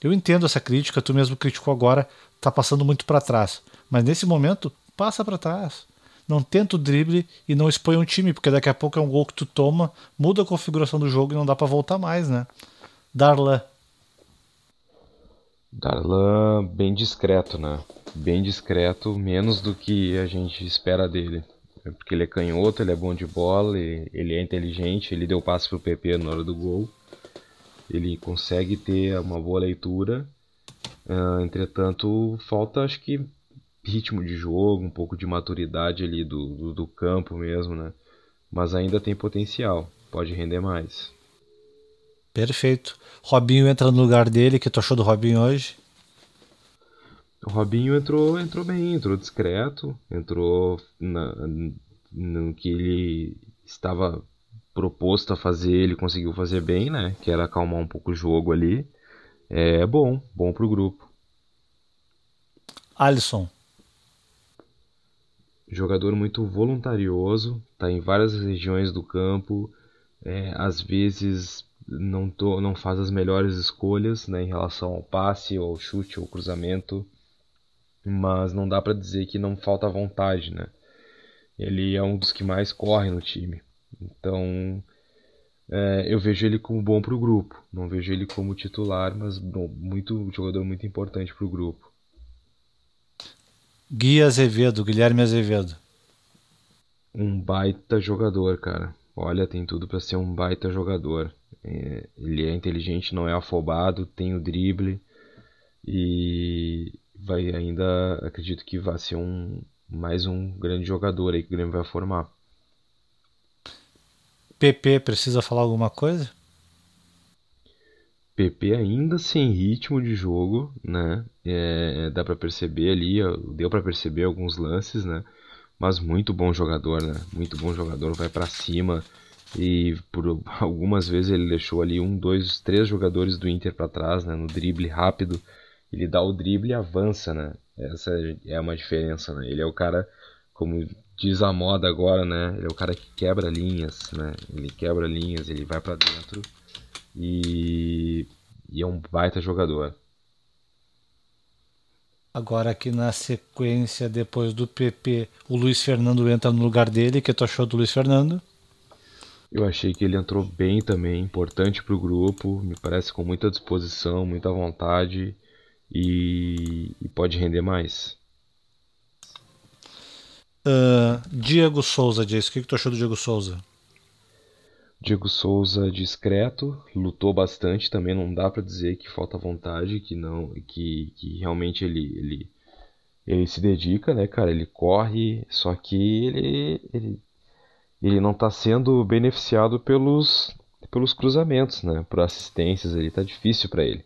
Eu entendo essa crítica, tu mesmo criticou agora, tá passando muito para trás. Mas nesse momento, passa para trás. Não tenta o drible e não expõe um time, porque daqui a pouco é um gol que tu toma, muda a configuração do jogo e não dá para voltar mais, né? Darlan. Darlan bem discreto, né? bem discreto, menos do que a gente espera dele. É porque ele é canhoto, ele é bom de bola, ele, é inteligente, ele deu passe pro PP na hora do gol. Ele consegue ter uma boa leitura. Uh, entretanto, falta acho que ritmo de jogo, um pouco de maturidade ali do, do, do campo mesmo, né? Mas ainda tem potencial, pode render mais. Perfeito. Robinho entra no lugar dele, que tu achou do Robinho hoje? O Robinho entrou, entrou bem, entrou discreto, entrou na, no que ele estava proposto a fazer, ele conseguiu fazer bem, né? Que era acalmar um pouco o jogo ali. É bom, bom pro grupo. Alisson. jogador muito voluntarioso, está em várias regiões do campo, é, às vezes não, tô, não faz as melhores escolhas né, em relação ao passe, ou ao chute, ou cruzamento, mas não dá para dizer que não falta vontade, né? Ele é um dos que mais corre no time, então é, eu vejo ele como bom para o grupo. Não vejo ele como titular, mas bom, muito jogador muito importante para o grupo. Gui Azevedo, Guilherme Azevedo. Um baita jogador, cara. Olha, tem tudo para ser um baita jogador. É, ele é inteligente, não é afobado, tem o drible e vai ainda acredito que vai ser um mais um grande jogador aí que o Grêmio vai formar. PP precisa falar alguma coisa? PP ainda sem ritmo de jogo, né? É, dá para perceber ali, deu para perceber alguns lances, né? Mas muito bom jogador, né? Muito bom jogador, vai para cima e por algumas vezes ele deixou ali um, dois, três jogadores do Inter para trás, né? No drible rápido, ele dá o drible e avança, né? Essa é uma diferença, né? Ele é o cara, como diz a moda agora, né? Ele é o cara que quebra linhas, né? Ele quebra linhas, ele vai para dentro e, e é um baita jogador. Agora aqui na sequência, depois do PP, o Luiz Fernando entra no lugar dele. O que tu achou do Luiz Fernando? Eu achei que ele entrou bem também, importante para o grupo, me parece com muita disposição, muita vontade e, e pode render mais. Uh, Diego Souza, Jace, o que, que tu achou do Diego Souza? Diego Souza discreto, lutou bastante também, não dá para dizer que falta vontade, que não, que, que realmente ele, ele ele se dedica, né, cara? Ele corre, só que ele ele, ele não está sendo beneficiado pelos pelos cruzamentos, né? Por assistências, ele tá difícil para ele.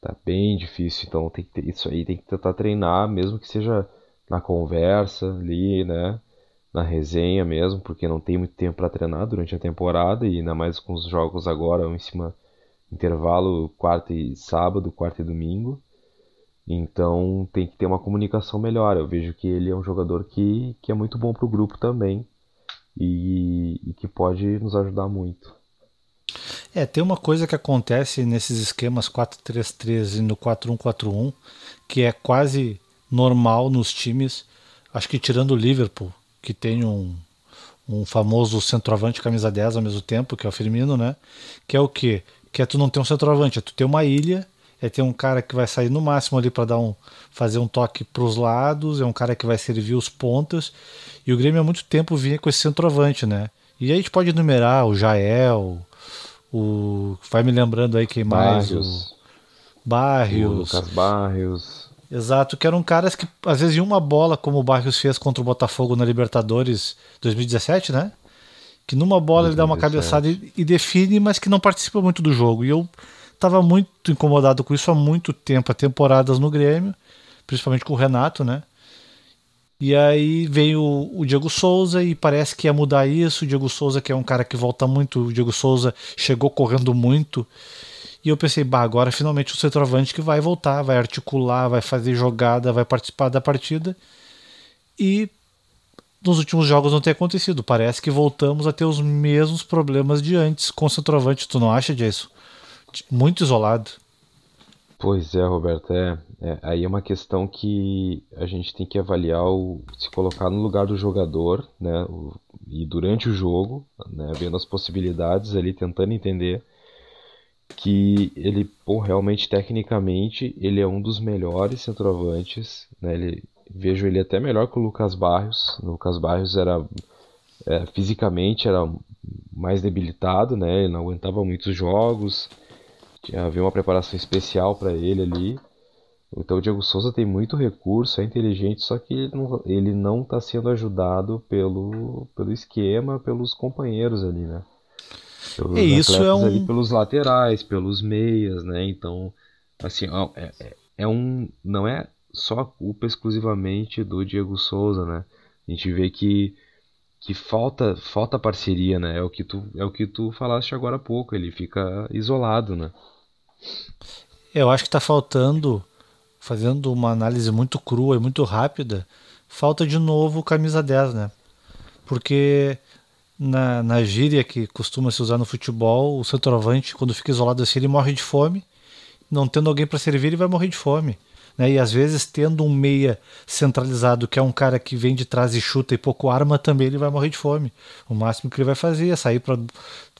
Tá bem difícil, então tem que ter, isso aí tem que tentar treinar, mesmo que seja na conversa ali, né? na resenha mesmo, porque não tem muito tempo para treinar durante a temporada e ainda mais com os jogos agora em cima intervalo quarta e sábado, quarta e domingo. Então tem que ter uma comunicação melhor. Eu vejo que ele é um jogador que, que é muito bom para o grupo também e, e que pode nos ajudar muito. É, tem uma coisa que acontece nesses esquemas 4-3-3 e no 4-1-4-1 que é quase normal nos times, acho que tirando o Liverpool, que tem um, um famoso centroavante camisa 10 ao mesmo tempo, que é o Firmino, né? Que é o quê? Que é tu não ter um centroavante, é tu ter uma ilha, é ter um cara que vai sair no máximo ali para dar um fazer um toque para os lados, é um cara que vai servir os pontas. E o Grêmio há muito tempo vinha com esse centroavante, né? E aí a gente pode enumerar o Jael, o vai me lembrando aí quem mais, Barrios, o Barrios, o Lucas Barrios, Exato, que eram caras que às vezes iam uma bola, como o Barrios fez contra o Botafogo na Libertadores 2017, né? Que numa bola 2017. ele dá uma cabeçada e, e, define, mas que não participa muito do jogo. E eu tava muito incomodado com isso há muito tempo, há temporadas no Grêmio, principalmente com o Renato, né? E aí veio o Diego Souza e parece que ia mudar isso. O Diego Souza, que é um cara que volta muito, o Diego Souza chegou correndo muito e eu pensei, bah, agora finalmente o centroavante que vai voltar, vai articular, vai fazer jogada, vai participar da partida. E nos últimos jogos não tem acontecido. Parece que voltamos a ter os mesmos problemas de antes com o centroavante. Tu não acha disso? Muito isolado. Pois é, Roberto. É, é, aí é uma questão que a gente tem que avaliar, o, se colocar no lugar do jogador, né? O, e durante o jogo, né, vendo as possibilidades ali, tentando entender que ele, pô, realmente tecnicamente, ele é um dos melhores centroavantes, né? Ele, vejo ele até melhor que o Lucas Barrios. O Lucas Barrios era é, fisicamente era mais debilitado, né? Ele não aguentava muitos jogos. Havia uma preparação especial para ele ali. Então o Diego Souza tem muito recurso, é inteligente, só que ele não, ele não está sendo ajudado pelo, pelo esquema, pelos companheiros ali, né? Pelos é, isso é um... ali pelos laterais, pelos meias, né? Então, assim, é, é, é um. Não é só culpa exclusivamente do Diego Souza, né? A gente vê que que falta falta parceria, né? É o que tu é o que tu falaste agora há pouco, ele fica isolado, né? Eu acho que está faltando fazendo uma análise muito crua e muito rápida, falta de novo camisa 10, né? Porque na, na gíria que costuma se usar no futebol, o centroavante, quando fica isolado assim, ele morre de fome. Não tendo alguém para servir, ele vai morrer de fome. Né? E às vezes, tendo um meia centralizado, que é um cara que vem de trás e chuta e pouco arma, também ele vai morrer de fome. O máximo que ele vai fazer é sair para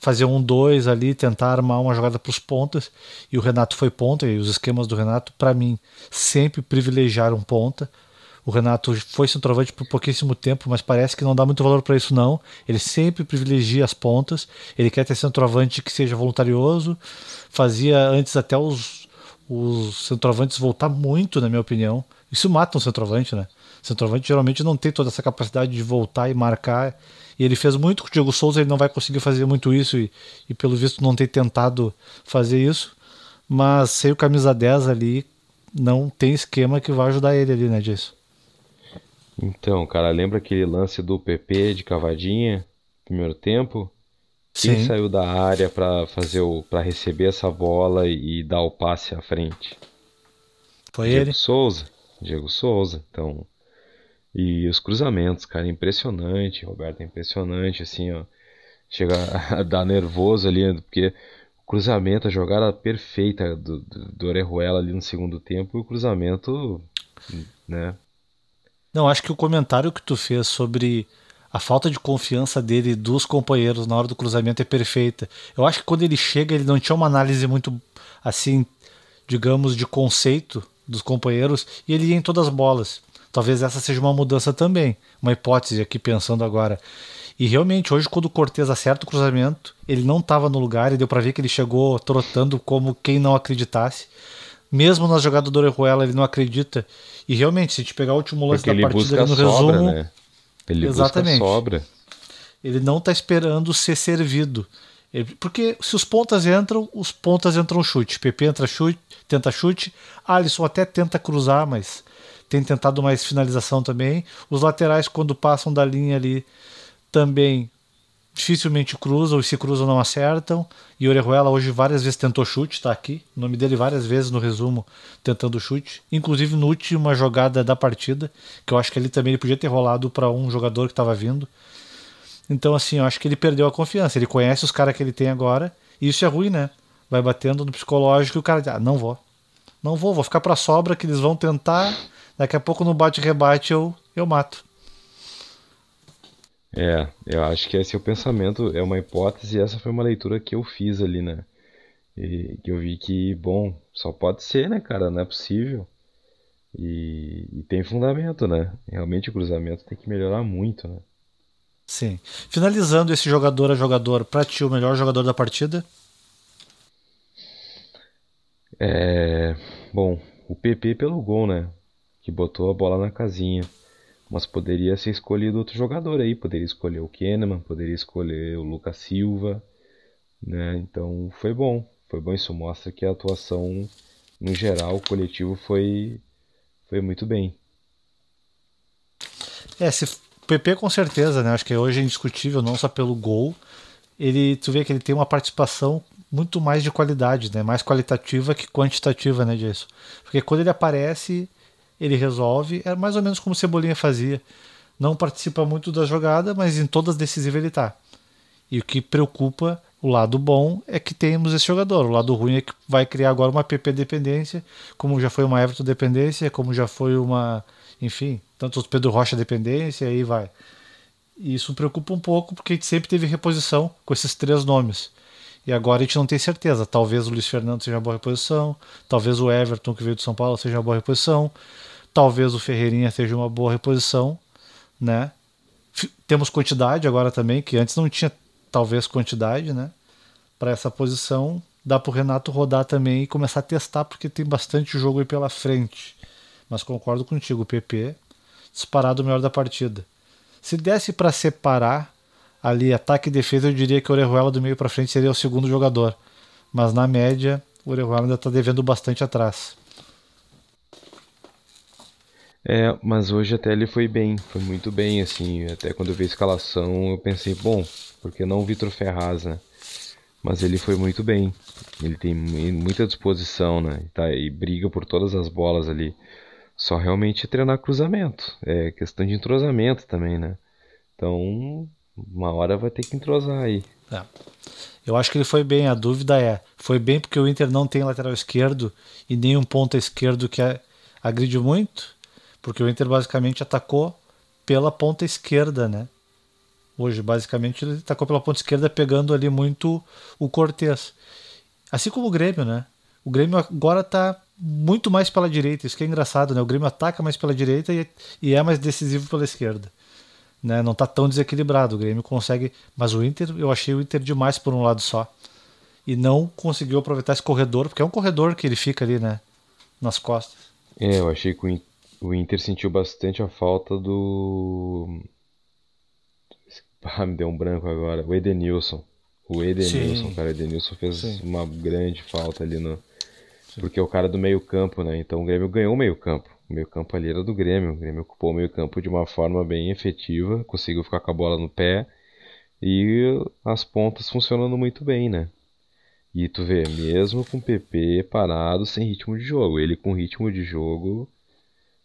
fazer um dois ali, tentar armar uma jogada para os pontas. E o Renato foi ponta, e os esquemas do Renato, para mim, sempre privilegiaram ponta. O Renato foi centroavante por pouquíssimo tempo, mas parece que não dá muito valor para isso não. Ele sempre privilegia as pontas. Ele quer ter centroavante que seja voluntarioso. Fazia antes até os, os centroavantes voltar muito, na minha opinião. Isso mata um centroavante, né? O centroavante geralmente não tem toda essa capacidade de voltar e marcar. E ele fez muito com o Diego Souza, ele não vai conseguir fazer muito isso e, e pelo visto não tem tentado fazer isso. Mas sem o camisa 10 ali, não tem esquema que vai ajudar ele ali, né, disso. Então, cara, lembra aquele lance do PP de cavadinha, primeiro tempo? Quem Sim. saiu da área para fazer o para receber essa bola e dar o passe à frente? Foi Diego ele. Souza. Diego Souza. Então, e os cruzamentos, cara, impressionante, Roberto, impressionante assim, ó. Chega *laughs* a dar nervoso ali, porque o cruzamento, a jogada perfeita do, do, do Orejuela ali no segundo tempo, e o cruzamento, né? Não, acho que o comentário que tu fez sobre a falta de confiança dele dos companheiros na hora do cruzamento é perfeita. Eu acho que quando ele chega, ele não tinha uma análise muito assim, digamos, de conceito dos companheiros e ele ia em todas as bolas. Talvez essa seja uma mudança também, uma hipótese aqui pensando agora. E realmente, hoje, quando o Cortez acerta o cruzamento, ele não estava no lugar e deu para ver que ele chegou trotando como quem não acreditasse. Mesmo na jogada do Orejuela, ele não acredita. E realmente, se a gente pegar o último lance Porque da partida no sobra, resumo, né? Ele Exatamente. busca sobra. ele não está esperando ser servido. Ele- porque se os pontas entram, os pontas entram chute. PP entra chute, tenta chute. Alisson até tenta cruzar, mas tem tentado mais finalização também. Os laterais, quando passam da linha ali, também dificilmente cruzam, e se cruzam não acertam. E Orejuela hoje várias vezes tentou chute, tá aqui. O nome dele várias vezes no resumo tentando chute. Inclusive no última jogada da partida, que eu acho que ali também ele podia ter rolado para um jogador que estava vindo. Então, assim, eu acho que ele perdeu a confiança. Ele conhece os caras que ele tem agora. E isso é ruim, né? Vai batendo no psicológico e o cara diz, ah, não vou. Não vou, vou ficar pra sobra que eles vão tentar. Daqui a pouco no bate-rebate eu, eu mato. É, eu acho que esse é o pensamento, é uma hipótese e essa foi uma leitura que eu fiz ali, né? E que eu vi que, bom, só pode ser, né, cara? Não é possível. E, e tem fundamento, né? Realmente o cruzamento tem que melhorar muito, né? Sim. Finalizando esse jogador a jogador, pra ti o melhor jogador da partida? É, bom, o PP pelo gol, né? Que botou a bola na casinha. Mas poderia ser escolhido outro jogador aí, poderia escolher o Kahneman, poderia escolher o Lucas Silva, né? Então foi bom, foi bom. Isso mostra que a atuação no geral, coletivo foi foi muito bem. É, se PP com certeza, né? Acho que hoje é indiscutível, não só pelo gol. Ele, tu vê que ele tem uma participação muito mais de qualidade, né? Mais qualitativa que quantitativa, né, disso. Porque quando ele aparece, ele resolve. É mais ou menos como o Cebolinha fazia. Não participa muito da jogada, mas em todas decisivas ele tá. E o que preocupa, o lado bom, é que temos esse jogador. O lado ruim é que vai criar agora uma PP dependência, como já foi uma Everton dependência, como já foi uma, enfim, tanto os Pedro Rocha dependência, aí vai. E isso preocupa um pouco, porque a gente sempre teve reposição com esses três nomes. E agora a gente não tem certeza. Talvez o Luiz Fernando seja uma boa reposição, talvez o Everton, que veio do São Paulo, seja uma boa reposição, talvez o Ferreirinha seja uma boa reposição, né? Temos quantidade agora também, que antes não tinha talvez quantidade, né? Para essa posição, dá para o Renato rodar também e começar a testar, porque tem bastante jogo aí pela frente. Mas concordo contigo, o PP disparado o melhor da partida. Se desse para separar ali ataque e defesa, eu diria que o Orejuela do meio para frente seria o segundo jogador. Mas na média, o Orejuela ainda está devendo bastante atrás. É, mas hoje até ele foi bem, foi muito bem, assim, até quando eu vi a escalação eu pensei, bom, por que não o Vitor Ferraz, né? Mas ele foi muito bem, ele tem mu- muita disposição, né? E, tá, e briga por todas as bolas ali. Só realmente treinar cruzamento. É questão de entrosamento também, né? Então, uma hora vai ter que entrosar aí. É. Eu acho que ele foi bem. A dúvida é: foi bem porque o Inter não tem lateral esquerdo e nem um ponta esquerdo que agride muito? Porque o Inter basicamente atacou pela ponta esquerda, né? Hoje, basicamente, ele atacou pela ponta esquerda, pegando ali muito o Cortez. Assim como o Grêmio, né? O Grêmio agora tá muito mais pela direita, isso que é engraçado, né? O Grêmio ataca mais pela direita e, e é mais decisivo pela esquerda. Né? Não tá tão desequilibrado. O Grêmio consegue. Mas o Inter, eu achei o Inter demais por um lado só. E não conseguiu aproveitar esse corredor, porque é um corredor que ele fica ali, né? Nas costas. É, eu achei que o Inter sentiu bastante a falta do. Ah, me deu um branco agora. O Edenilson. O Edenilson, Sim. cara. O Edenilson fez Sim. uma grande falta ali no. Sim. Porque é o cara do meio-campo, né? Então o Grêmio ganhou o meio-campo. O meio-campo ali era do Grêmio. O Grêmio ocupou o meio-campo de uma forma bem efetiva, conseguiu ficar com a bola no pé e as pontas funcionando muito bem, né? E tu vê, mesmo com o PP parado, sem ritmo de jogo, ele com ritmo de jogo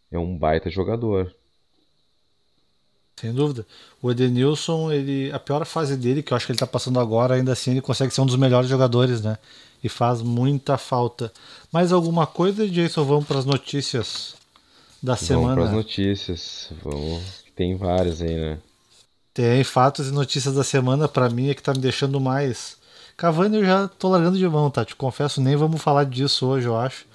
é um baita jogador. Sem dúvida. O Edenilson, ele, a pior fase dele, que eu acho que ele está passando agora, ainda assim ele consegue ser um dos melhores jogadores, né? E faz muita falta. Mais alguma coisa, Jason? Vamos para as notícias da Vamos semana. Vamos para as notícias. Vamos... Tem várias aí, né? Tem fatos e notícias da semana para mim é que tá me deixando mais. Cavani eu já tô largando de mão, tá? Te confesso, nem vamos falar disso hoje, eu acho.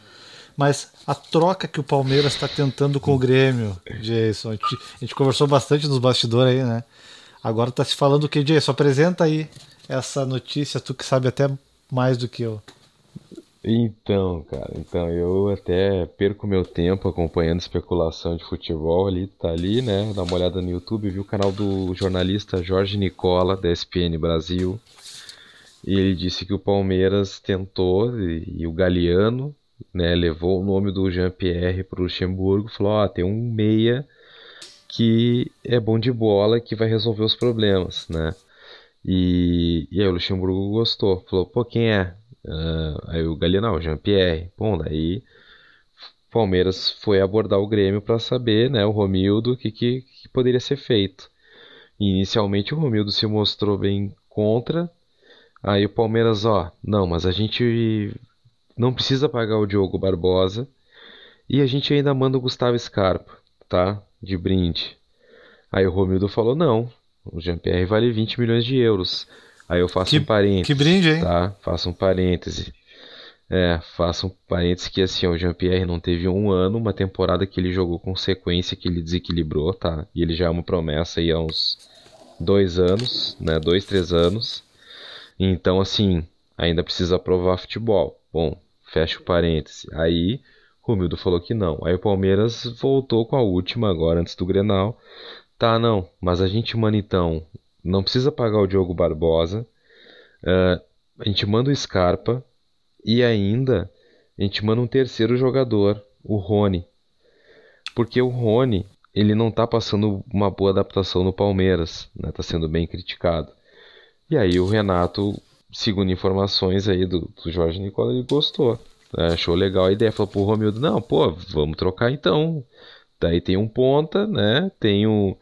Mas a troca que o Palmeiras está tentando com o Grêmio, Jason, a gente, a gente, conversou bastante nos bastidores aí, né? Agora tá se falando o que, Jason? Apresenta aí essa notícia, tu que sabe até mais do que eu. Então, cara, então eu até perco meu tempo acompanhando especulação de futebol ali, tá ali, né? Dá uma olhada no YouTube, viu o canal do jornalista Jorge Nicola, da ESPN Brasil. E ele disse que o Palmeiras tentou, e, e o Galeano, né, levou o nome do Jean-Pierre para o Luxemburgo, falou: Ó, oh, tem um meia que é bom de bola que vai resolver os problemas, né? E, e aí o Luxemburgo gostou, falou: pô, quem é? Uh, aí o Galeano, o Jean-Pierre. Bom, daí Palmeiras foi abordar o Grêmio para saber, né, o Romildo, o que, que, que poderia ser feito. E, inicialmente o Romildo se mostrou bem contra. Aí o Palmeiras, ó, não, mas a gente não precisa pagar o Diogo Barbosa. E a gente ainda manda o Gustavo Scarpa, tá? De brinde. Aí o Romildo falou: não, o Jean-Pierre vale 20 milhões de euros. Aí eu faço que, um parênteses. Que brinde, hein? Tá? Faço um parêntese. É, faço um parêntese que assim, o Jean-Pierre não teve um ano, uma temporada que ele jogou com sequência que ele desequilibrou, tá? E ele já é uma promessa aí há uns dois anos, né? Dois, três anos. Então, assim, ainda precisa provar futebol. Bom, fecha o parêntese. Aí, Romildo falou que não. Aí o Palmeiras voltou com a última agora, antes do Grenal. Tá, não, mas a gente manda então não precisa pagar o Diogo Barbosa. Uh, a gente manda o Scarpa. E ainda a gente manda um terceiro jogador, o Rony. Porque o Rony, ele não está passando uma boa adaptação no Palmeiras, né? Tá sendo bem criticado. E aí o Renato, segundo informações aí do, do Jorge Nicola, ele gostou. Né? Achou legal a ideia, falou pro Romildo, não, pô, vamos trocar então. Daí tem um ponta, né? Tem o,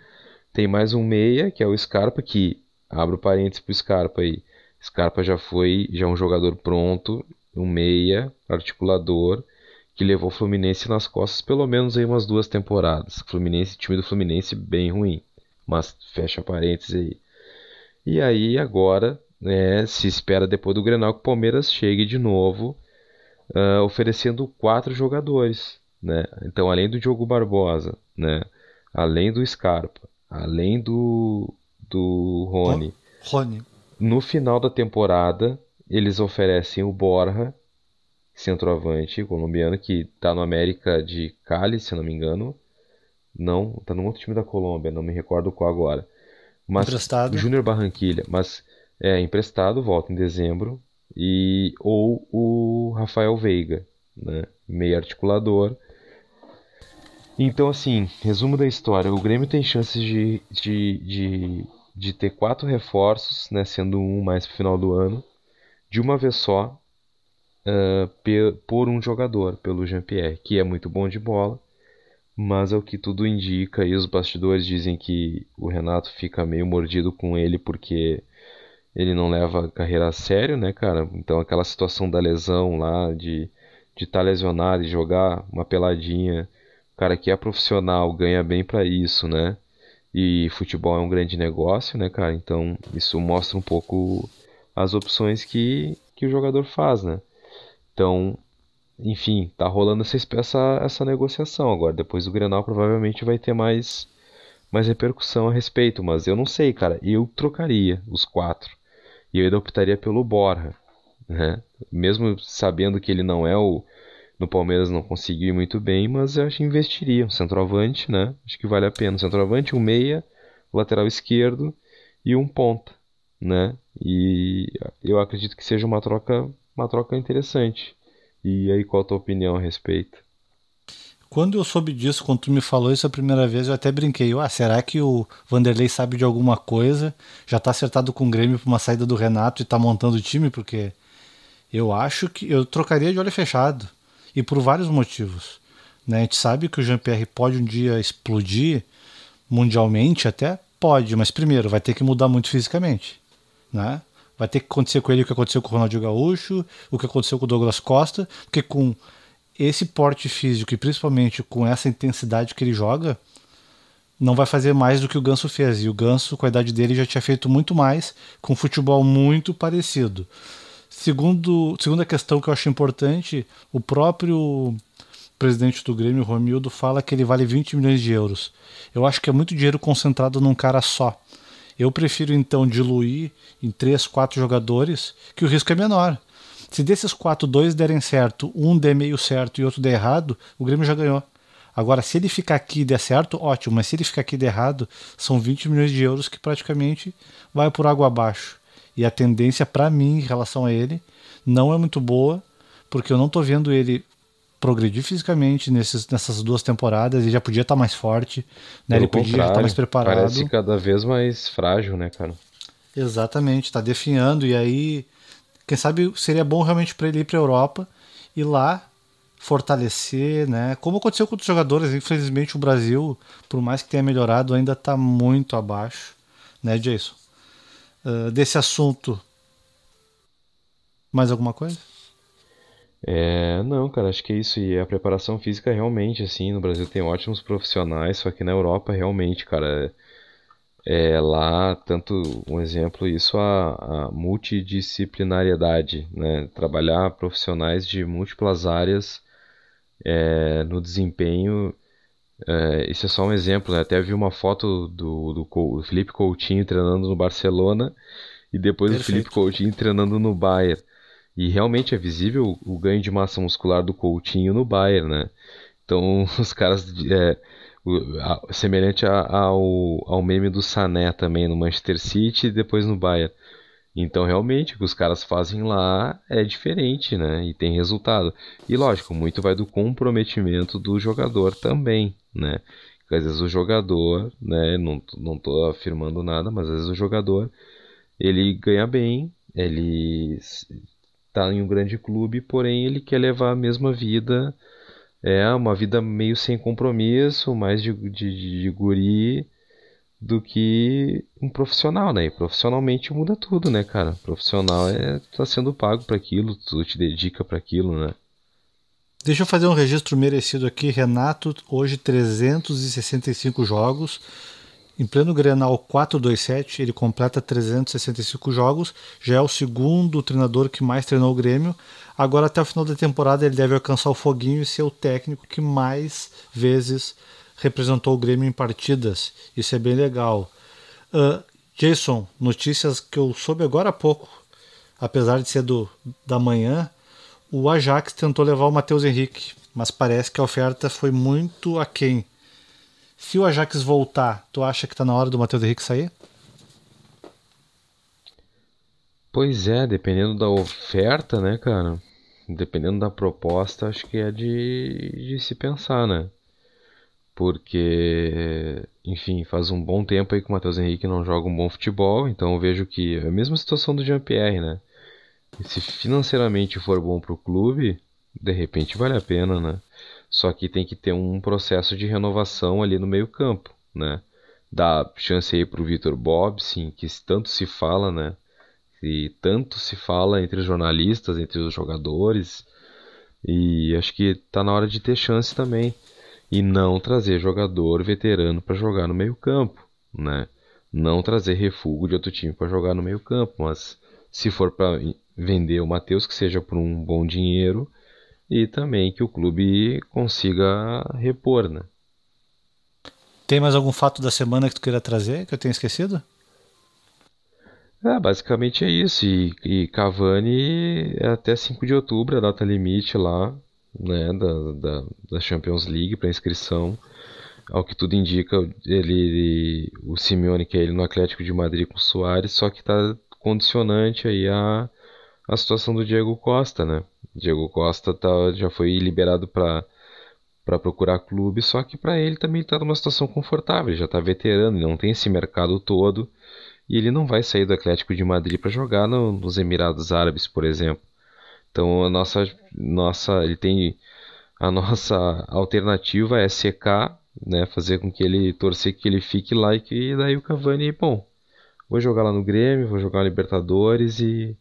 tem mais um meia, que é o Scarpa, que abro parênteses pro Scarpa aí. Scarpa já foi, já é um jogador pronto, um meia, articulador, que levou o Fluminense nas costas pelo menos aí umas duas temporadas. Fluminense, time do Fluminense bem ruim, mas fecha parênteses aí. E aí agora, né, se espera depois do Grenal que o Palmeiras chegue de novo, uh, oferecendo quatro jogadores, né? Então além do Diogo Barbosa, né, além do Scarpa, além do, do Rony. Rony. No final da temporada, eles oferecem o Borja, centroavante colombiano, que está no América de Cali, se não me engano. Não, está no outro time da Colômbia, não me recordo qual agora. Mas emprestado. Júnior Barranquilha, mas é emprestado, volta em dezembro. E ou o Rafael Veiga, né, meio articulador, então, assim, resumo da história: o Grêmio tem chances de, de, de, de ter quatro reforços, né, sendo um mais pro final do ano, de uma vez só, uh, por um jogador, pelo Jean-Pierre, que é muito bom de bola mas é o que tudo indica e os bastidores dizem que o Renato fica meio mordido com ele porque ele não leva a carreira a sério, né, cara? Então aquela situação da lesão lá, de de estar tá lesionado e jogar uma peladinha, cara que é profissional ganha bem para isso, né? E futebol é um grande negócio, né, cara? Então isso mostra um pouco as opções que, que o jogador faz, né? Então, enfim, tá rolando essa, essa, essa negociação agora. Depois do Grenal provavelmente vai ter mais, mais repercussão a respeito, mas eu não sei, cara. Eu trocaria os quatro. E eu ainda optaria pelo Borja, né? Mesmo sabendo que ele não é o no Palmeiras não conseguiu ir muito bem, mas eu acho que investiria. Um centroavante, né? Acho que vale a pena. Um centroavante, um meia, lateral esquerdo e um ponta, né? E eu acredito que seja uma troca, uma troca interessante. E aí, qual a tua opinião a respeito? Quando eu soube disso, quando tu me falou isso a primeira vez, eu até brinquei. Ah, será que o Vanderlei sabe de alguma coisa? Já tá acertado com o Grêmio para uma saída do Renato e tá montando o time? Porque eu acho que eu trocaria de olho fechado e por vários motivos. Né? A gente sabe que o Jean-Pierre pode um dia explodir mundialmente, até pode, mas primeiro vai ter que mudar muito fisicamente. Né? Vai ter que acontecer com ele o que aconteceu com o Ronaldinho Gaúcho, o que aconteceu com o Douglas Costa, porque com esse porte físico e principalmente com essa intensidade que ele joga, não vai fazer mais do que o Ganso fez. E o Ganso, com a idade dele, já tinha feito muito mais, com um futebol muito parecido. Segundo, segunda questão que eu acho importante, o próprio presidente do Grêmio, Romildo, fala que ele vale 20 milhões de euros. Eu acho que é muito dinheiro concentrado num cara só. Eu prefiro então diluir em três, quatro jogadores, que o risco é menor. Se desses quatro, dois derem certo, um der meio certo e outro der errado, o Grêmio já ganhou. Agora, se ele ficar aqui e der certo, ótimo, mas se ele ficar aqui e der errado, são 20 milhões de euros que praticamente vai por água abaixo. E a tendência para mim em relação a ele não é muito boa, porque eu não tô vendo ele progredir fisicamente nesses, nessas duas temporadas. Ele já podia estar tá mais forte, né? ele podia estar tá mais preparado. Parece cada vez mais frágil, né, cara? Exatamente, está definhando. E aí, quem sabe seria bom realmente para ele ir para Europa e lá fortalecer, né? Como aconteceu com outros jogadores, infelizmente o Brasil, por mais que tenha melhorado, ainda está muito abaixo, né, Jason? Uh, desse assunto. Mais alguma coisa? É, não, cara, acho que é isso. E a preparação física realmente, assim, no Brasil tem ótimos profissionais, só que na Europa realmente, cara, é, é lá, tanto um exemplo, isso a, a multidisciplinariedade, né? Trabalhar profissionais de múltiplas áreas é, no desempenho. É, isso é só um exemplo, né? Até vi uma foto do, do, do Felipe Coutinho treinando no Barcelona e depois Perfeito. o Felipe Coutinho treinando no Bayern. E realmente é visível o ganho de massa muscular do Coutinho no Bayern, né? Então *laughs* os caras. É, o, semelhante ao, ao meme do Sané também no Manchester City e depois no Bayern. Então, realmente, o que os caras fazem lá é diferente, né? E tem resultado. E lógico, muito vai do comprometimento do jogador também, né? Porque às vezes o jogador, né? Não, não tô afirmando nada, mas às vezes o jogador ele ganha bem, ele está em um grande clube, porém ele quer levar a mesma vida, é uma vida meio sem compromisso, mais de, de, de guri do que um profissional, né? E profissionalmente muda tudo, né, cara? Profissional é tá sendo pago para aquilo, tu te dedica para aquilo, né? Deixa eu fazer um registro merecido aqui. Renato, hoje 365 jogos. Em pleno Grenal 427, ele completa 365 jogos. Já é o segundo treinador que mais treinou o Grêmio. Agora, até o final da temporada, ele deve alcançar o foguinho e ser o técnico que mais vezes representou o Grêmio em partidas. Isso é bem legal. Uh, Jason, notícias que eu soube agora há pouco, apesar de ser do, da manhã, o Ajax tentou levar o Matheus Henrique, mas parece que a oferta foi muito aquém. Se o Ajax voltar, tu acha que está na hora do Matheus Henrique sair? Pois é, dependendo da oferta, né, cara? Dependendo da proposta, acho que é de, de se pensar, né? Porque, enfim, faz um bom tempo aí que o Matheus Henrique não joga um bom futebol, então eu vejo que é a mesma situação do Jean-Pierre, né? E se financeiramente for bom para o clube, de repente vale a pena, né? Só que tem que ter um processo de renovação ali no meio campo, né? Dá chance aí pro Vitor Bob, sim, que tanto se fala, né? E tanto se fala entre os jornalistas, entre os jogadores. E acho que tá na hora de ter chance também. E não trazer jogador veterano para jogar no meio campo, né? Não trazer refúgio de outro time para jogar no meio campo, mas se for para vender o Matheus, que seja por um bom dinheiro e também que o clube consiga repor, né? Tem mais algum fato da semana que tu queira trazer que eu tenha esquecido? É, basicamente é isso. E, e Cavani é até 5 de outubro, a data limite lá, né, da, da, da Champions League para inscrição. Ao que tudo indica, ele, o Simeone quer ele no Atlético de Madrid com o Soares, só que está condicionante aí a, a situação do Diego Costa, né? Diego Costa tá, já foi liberado para para procurar clube, só que para ele também está numa situação confortável, ele já está veterano, não tem esse mercado todo e ele não vai sair do Atlético de Madrid para jogar no, nos Emirados Árabes, por exemplo. Então a nossa nossa ele tem a nossa *laughs* alternativa é secar, né, fazer com que ele torcer que ele fique lá e que daí o Cavani, bom, vou jogar lá no Grêmio, vou jogar na Libertadores e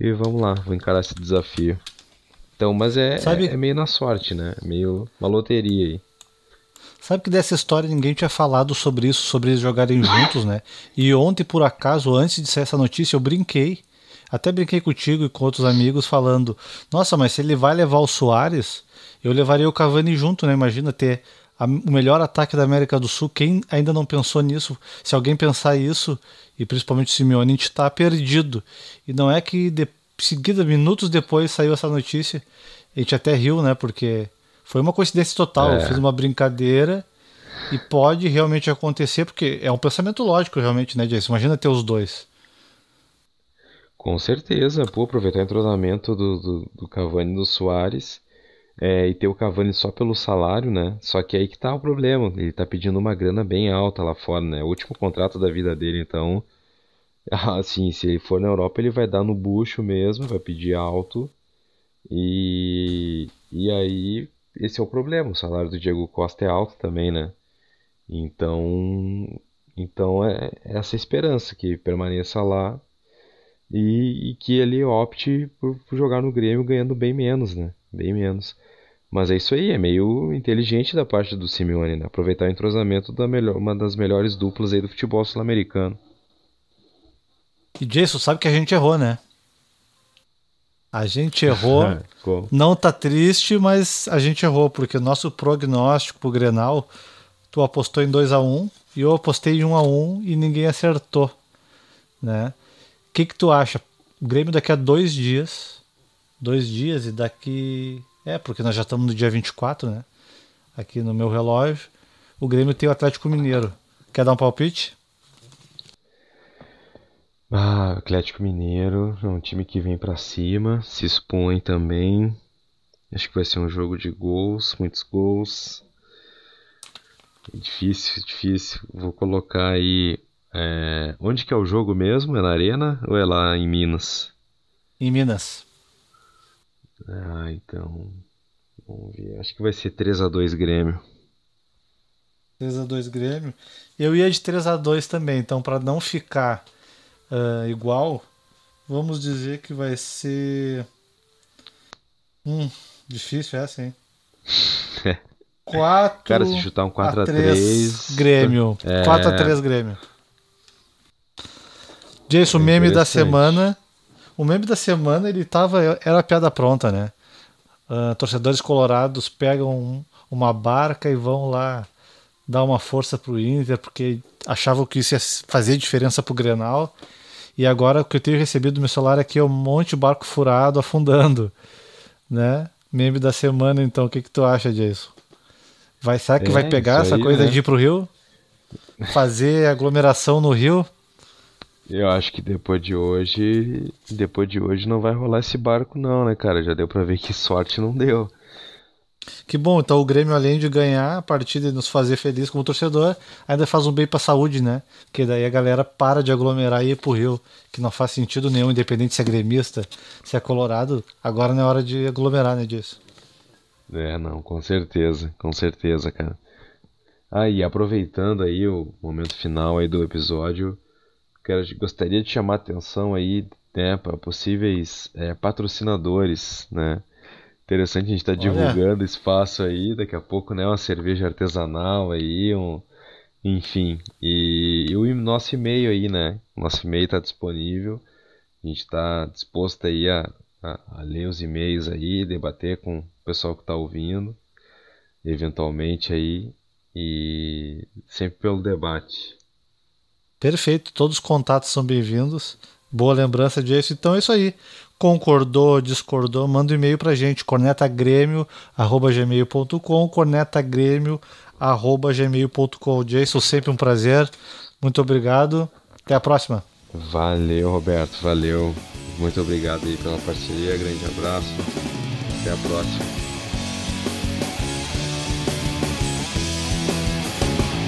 e vamos lá, vou encarar esse desafio. Então, mas é, Sabe... é, é meio na sorte, né? É meio uma loteria aí. Sabe que dessa história ninguém tinha falado sobre isso, sobre eles jogarem juntos, né? E ontem, por acaso, antes de sair essa notícia, eu brinquei. Até brinquei contigo e com outros amigos falando: Nossa, mas se ele vai levar o Soares, eu levaria o Cavani junto, né? Imagina ter a, o melhor ataque da América do Sul. Quem ainda não pensou nisso? Se alguém pensar isso, e principalmente o Simeone, a gente está perdido. E não é que de, seguida, minutos depois, saiu essa notícia. A gente até riu, né? Porque foi uma coincidência total. É. Eu fiz uma brincadeira e pode realmente acontecer, porque é um pensamento lógico, realmente, né, Jason? Imagina ter os dois. Com certeza, pô, aproveitar o entrosamento do, do, do Cavani e do Soares é, e ter o Cavani só pelo salário, né? Só que aí que tá o problema. Ele tá pedindo uma grana bem alta lá fora, né? O último contrato da vida dele, então. *laughs* Assim, se ele for na Europa, ele vai dar no bucho mesmo, vai pedir alto. E, e aí, esse é o problema. O salário do Diego Costa é alto também, né? Então, então é essa esperança que permaneça lá e, e que ele opte por, por jogar no Grêmio ganhando bem menos, né? Bem menos. Mas é isso aí, é meio inteligente da parte do Simeone, né? Aproveitar o entrosamento da melhor, uma das melhores duplas aí do futebol sul-americano. E Jason, sabe que a gente errou, né? A gente errou. *laughs* não tá triste, mas a gente errou, porque o nosso prognóstico pro Grenal, tu apostou em 2 a 1 e eu apostei em 1 a 1 e ninguém acertou, né? Que que tu acha? O Grêmio daqui a dois dias, dois dias e daqui é, porque nós já estamos no dia 24, né? Aqui no meu relógio. O Grêmio tem o Atlético Mineiro. Quer dar um palpite? Ah, Atlético Mineiro é um time que vem para cima, se expõe também. Acho que vai ser um jogo de gols, muitos gols. Difícil, difícil. Vou colocar aí. É... Onde que é o jogo mesmo? É na Arena ou é lá em Minas? Em Minas. Ah, então. Vamos ver. Acho que vai ser 3x2 Grêmio. 3x2 Grêmio. Eu ia de 3x2 também, então para não ficar uh, igual, vamos dizer que vai ser. Hum, difícil essa, hein? *laughs* 4 Cara, se chutar um 4x3. Grêmio. É... 4x3 Grêmio. Jason, é meme da semana o meme da semana ele tava. Era a piada pronta, né? Uh, torcedores colorados pegam uma barca e vão lá dar uma força pro Inter, porque achavam que isso ia fazer diferença pro Grenal. E agora o que eu tenho recebido do meu celular aqui é um monte de barco furado afundando, *laughs* né? Meme da semana, então, o que, que tu acha disso? Vai, será que é, vai pegar essa aí, coisa né? de ir pro Rio? Fazer aglomeração no Rio? Eu acho que depois de hoje, depois de hoje não vai rolar esse barco não, né, cara? Já deu para ver que sorte não deu. Que bom, então o Grêmio além de ganhar a partida e nos fazer feliz como torcedor, ainda faz um bem para a saúde, né? Que daí a galera para de aglomerar e ir pro Rio, que não faz sentido nenhum, independente se é gremista, se é colorado, agora não é hora de aglomerar, né, disso. É, não, com certeza, com certeza, cara. Ah, e aproveitando aí o momento final aí do episódio, gostaria de chamar a atenção aí, né, para possíveis é, patrocinadores, né? Interessante a gente estar tá divulgando espaço aí, daqui a pouco, né, uma cerveja artesanal aí, um, enfim, e, e o nosso e-mail aí, né? Nosso e-mail está disponível. A gente está disposto aí a, a, a, ler os e-mails aí, debater com o pessoal que está ouvindo, eventualmente aí, e sempre pelo debate. Perfeito, todos os contatos são bem-vindos. Boa lembrança disso. Então é isso aí. Concordou, discordou, manda um e-mail pra gente, cornetagrêmio.gmail.com, cornetagrêmio.gmail.com. Jason, sempre um prazer. Muito obrigado. Até a próxima. Valeu, Roberto. Valeu. Muito obrigado aí pela parceria. Grande abraço. Até a próxima.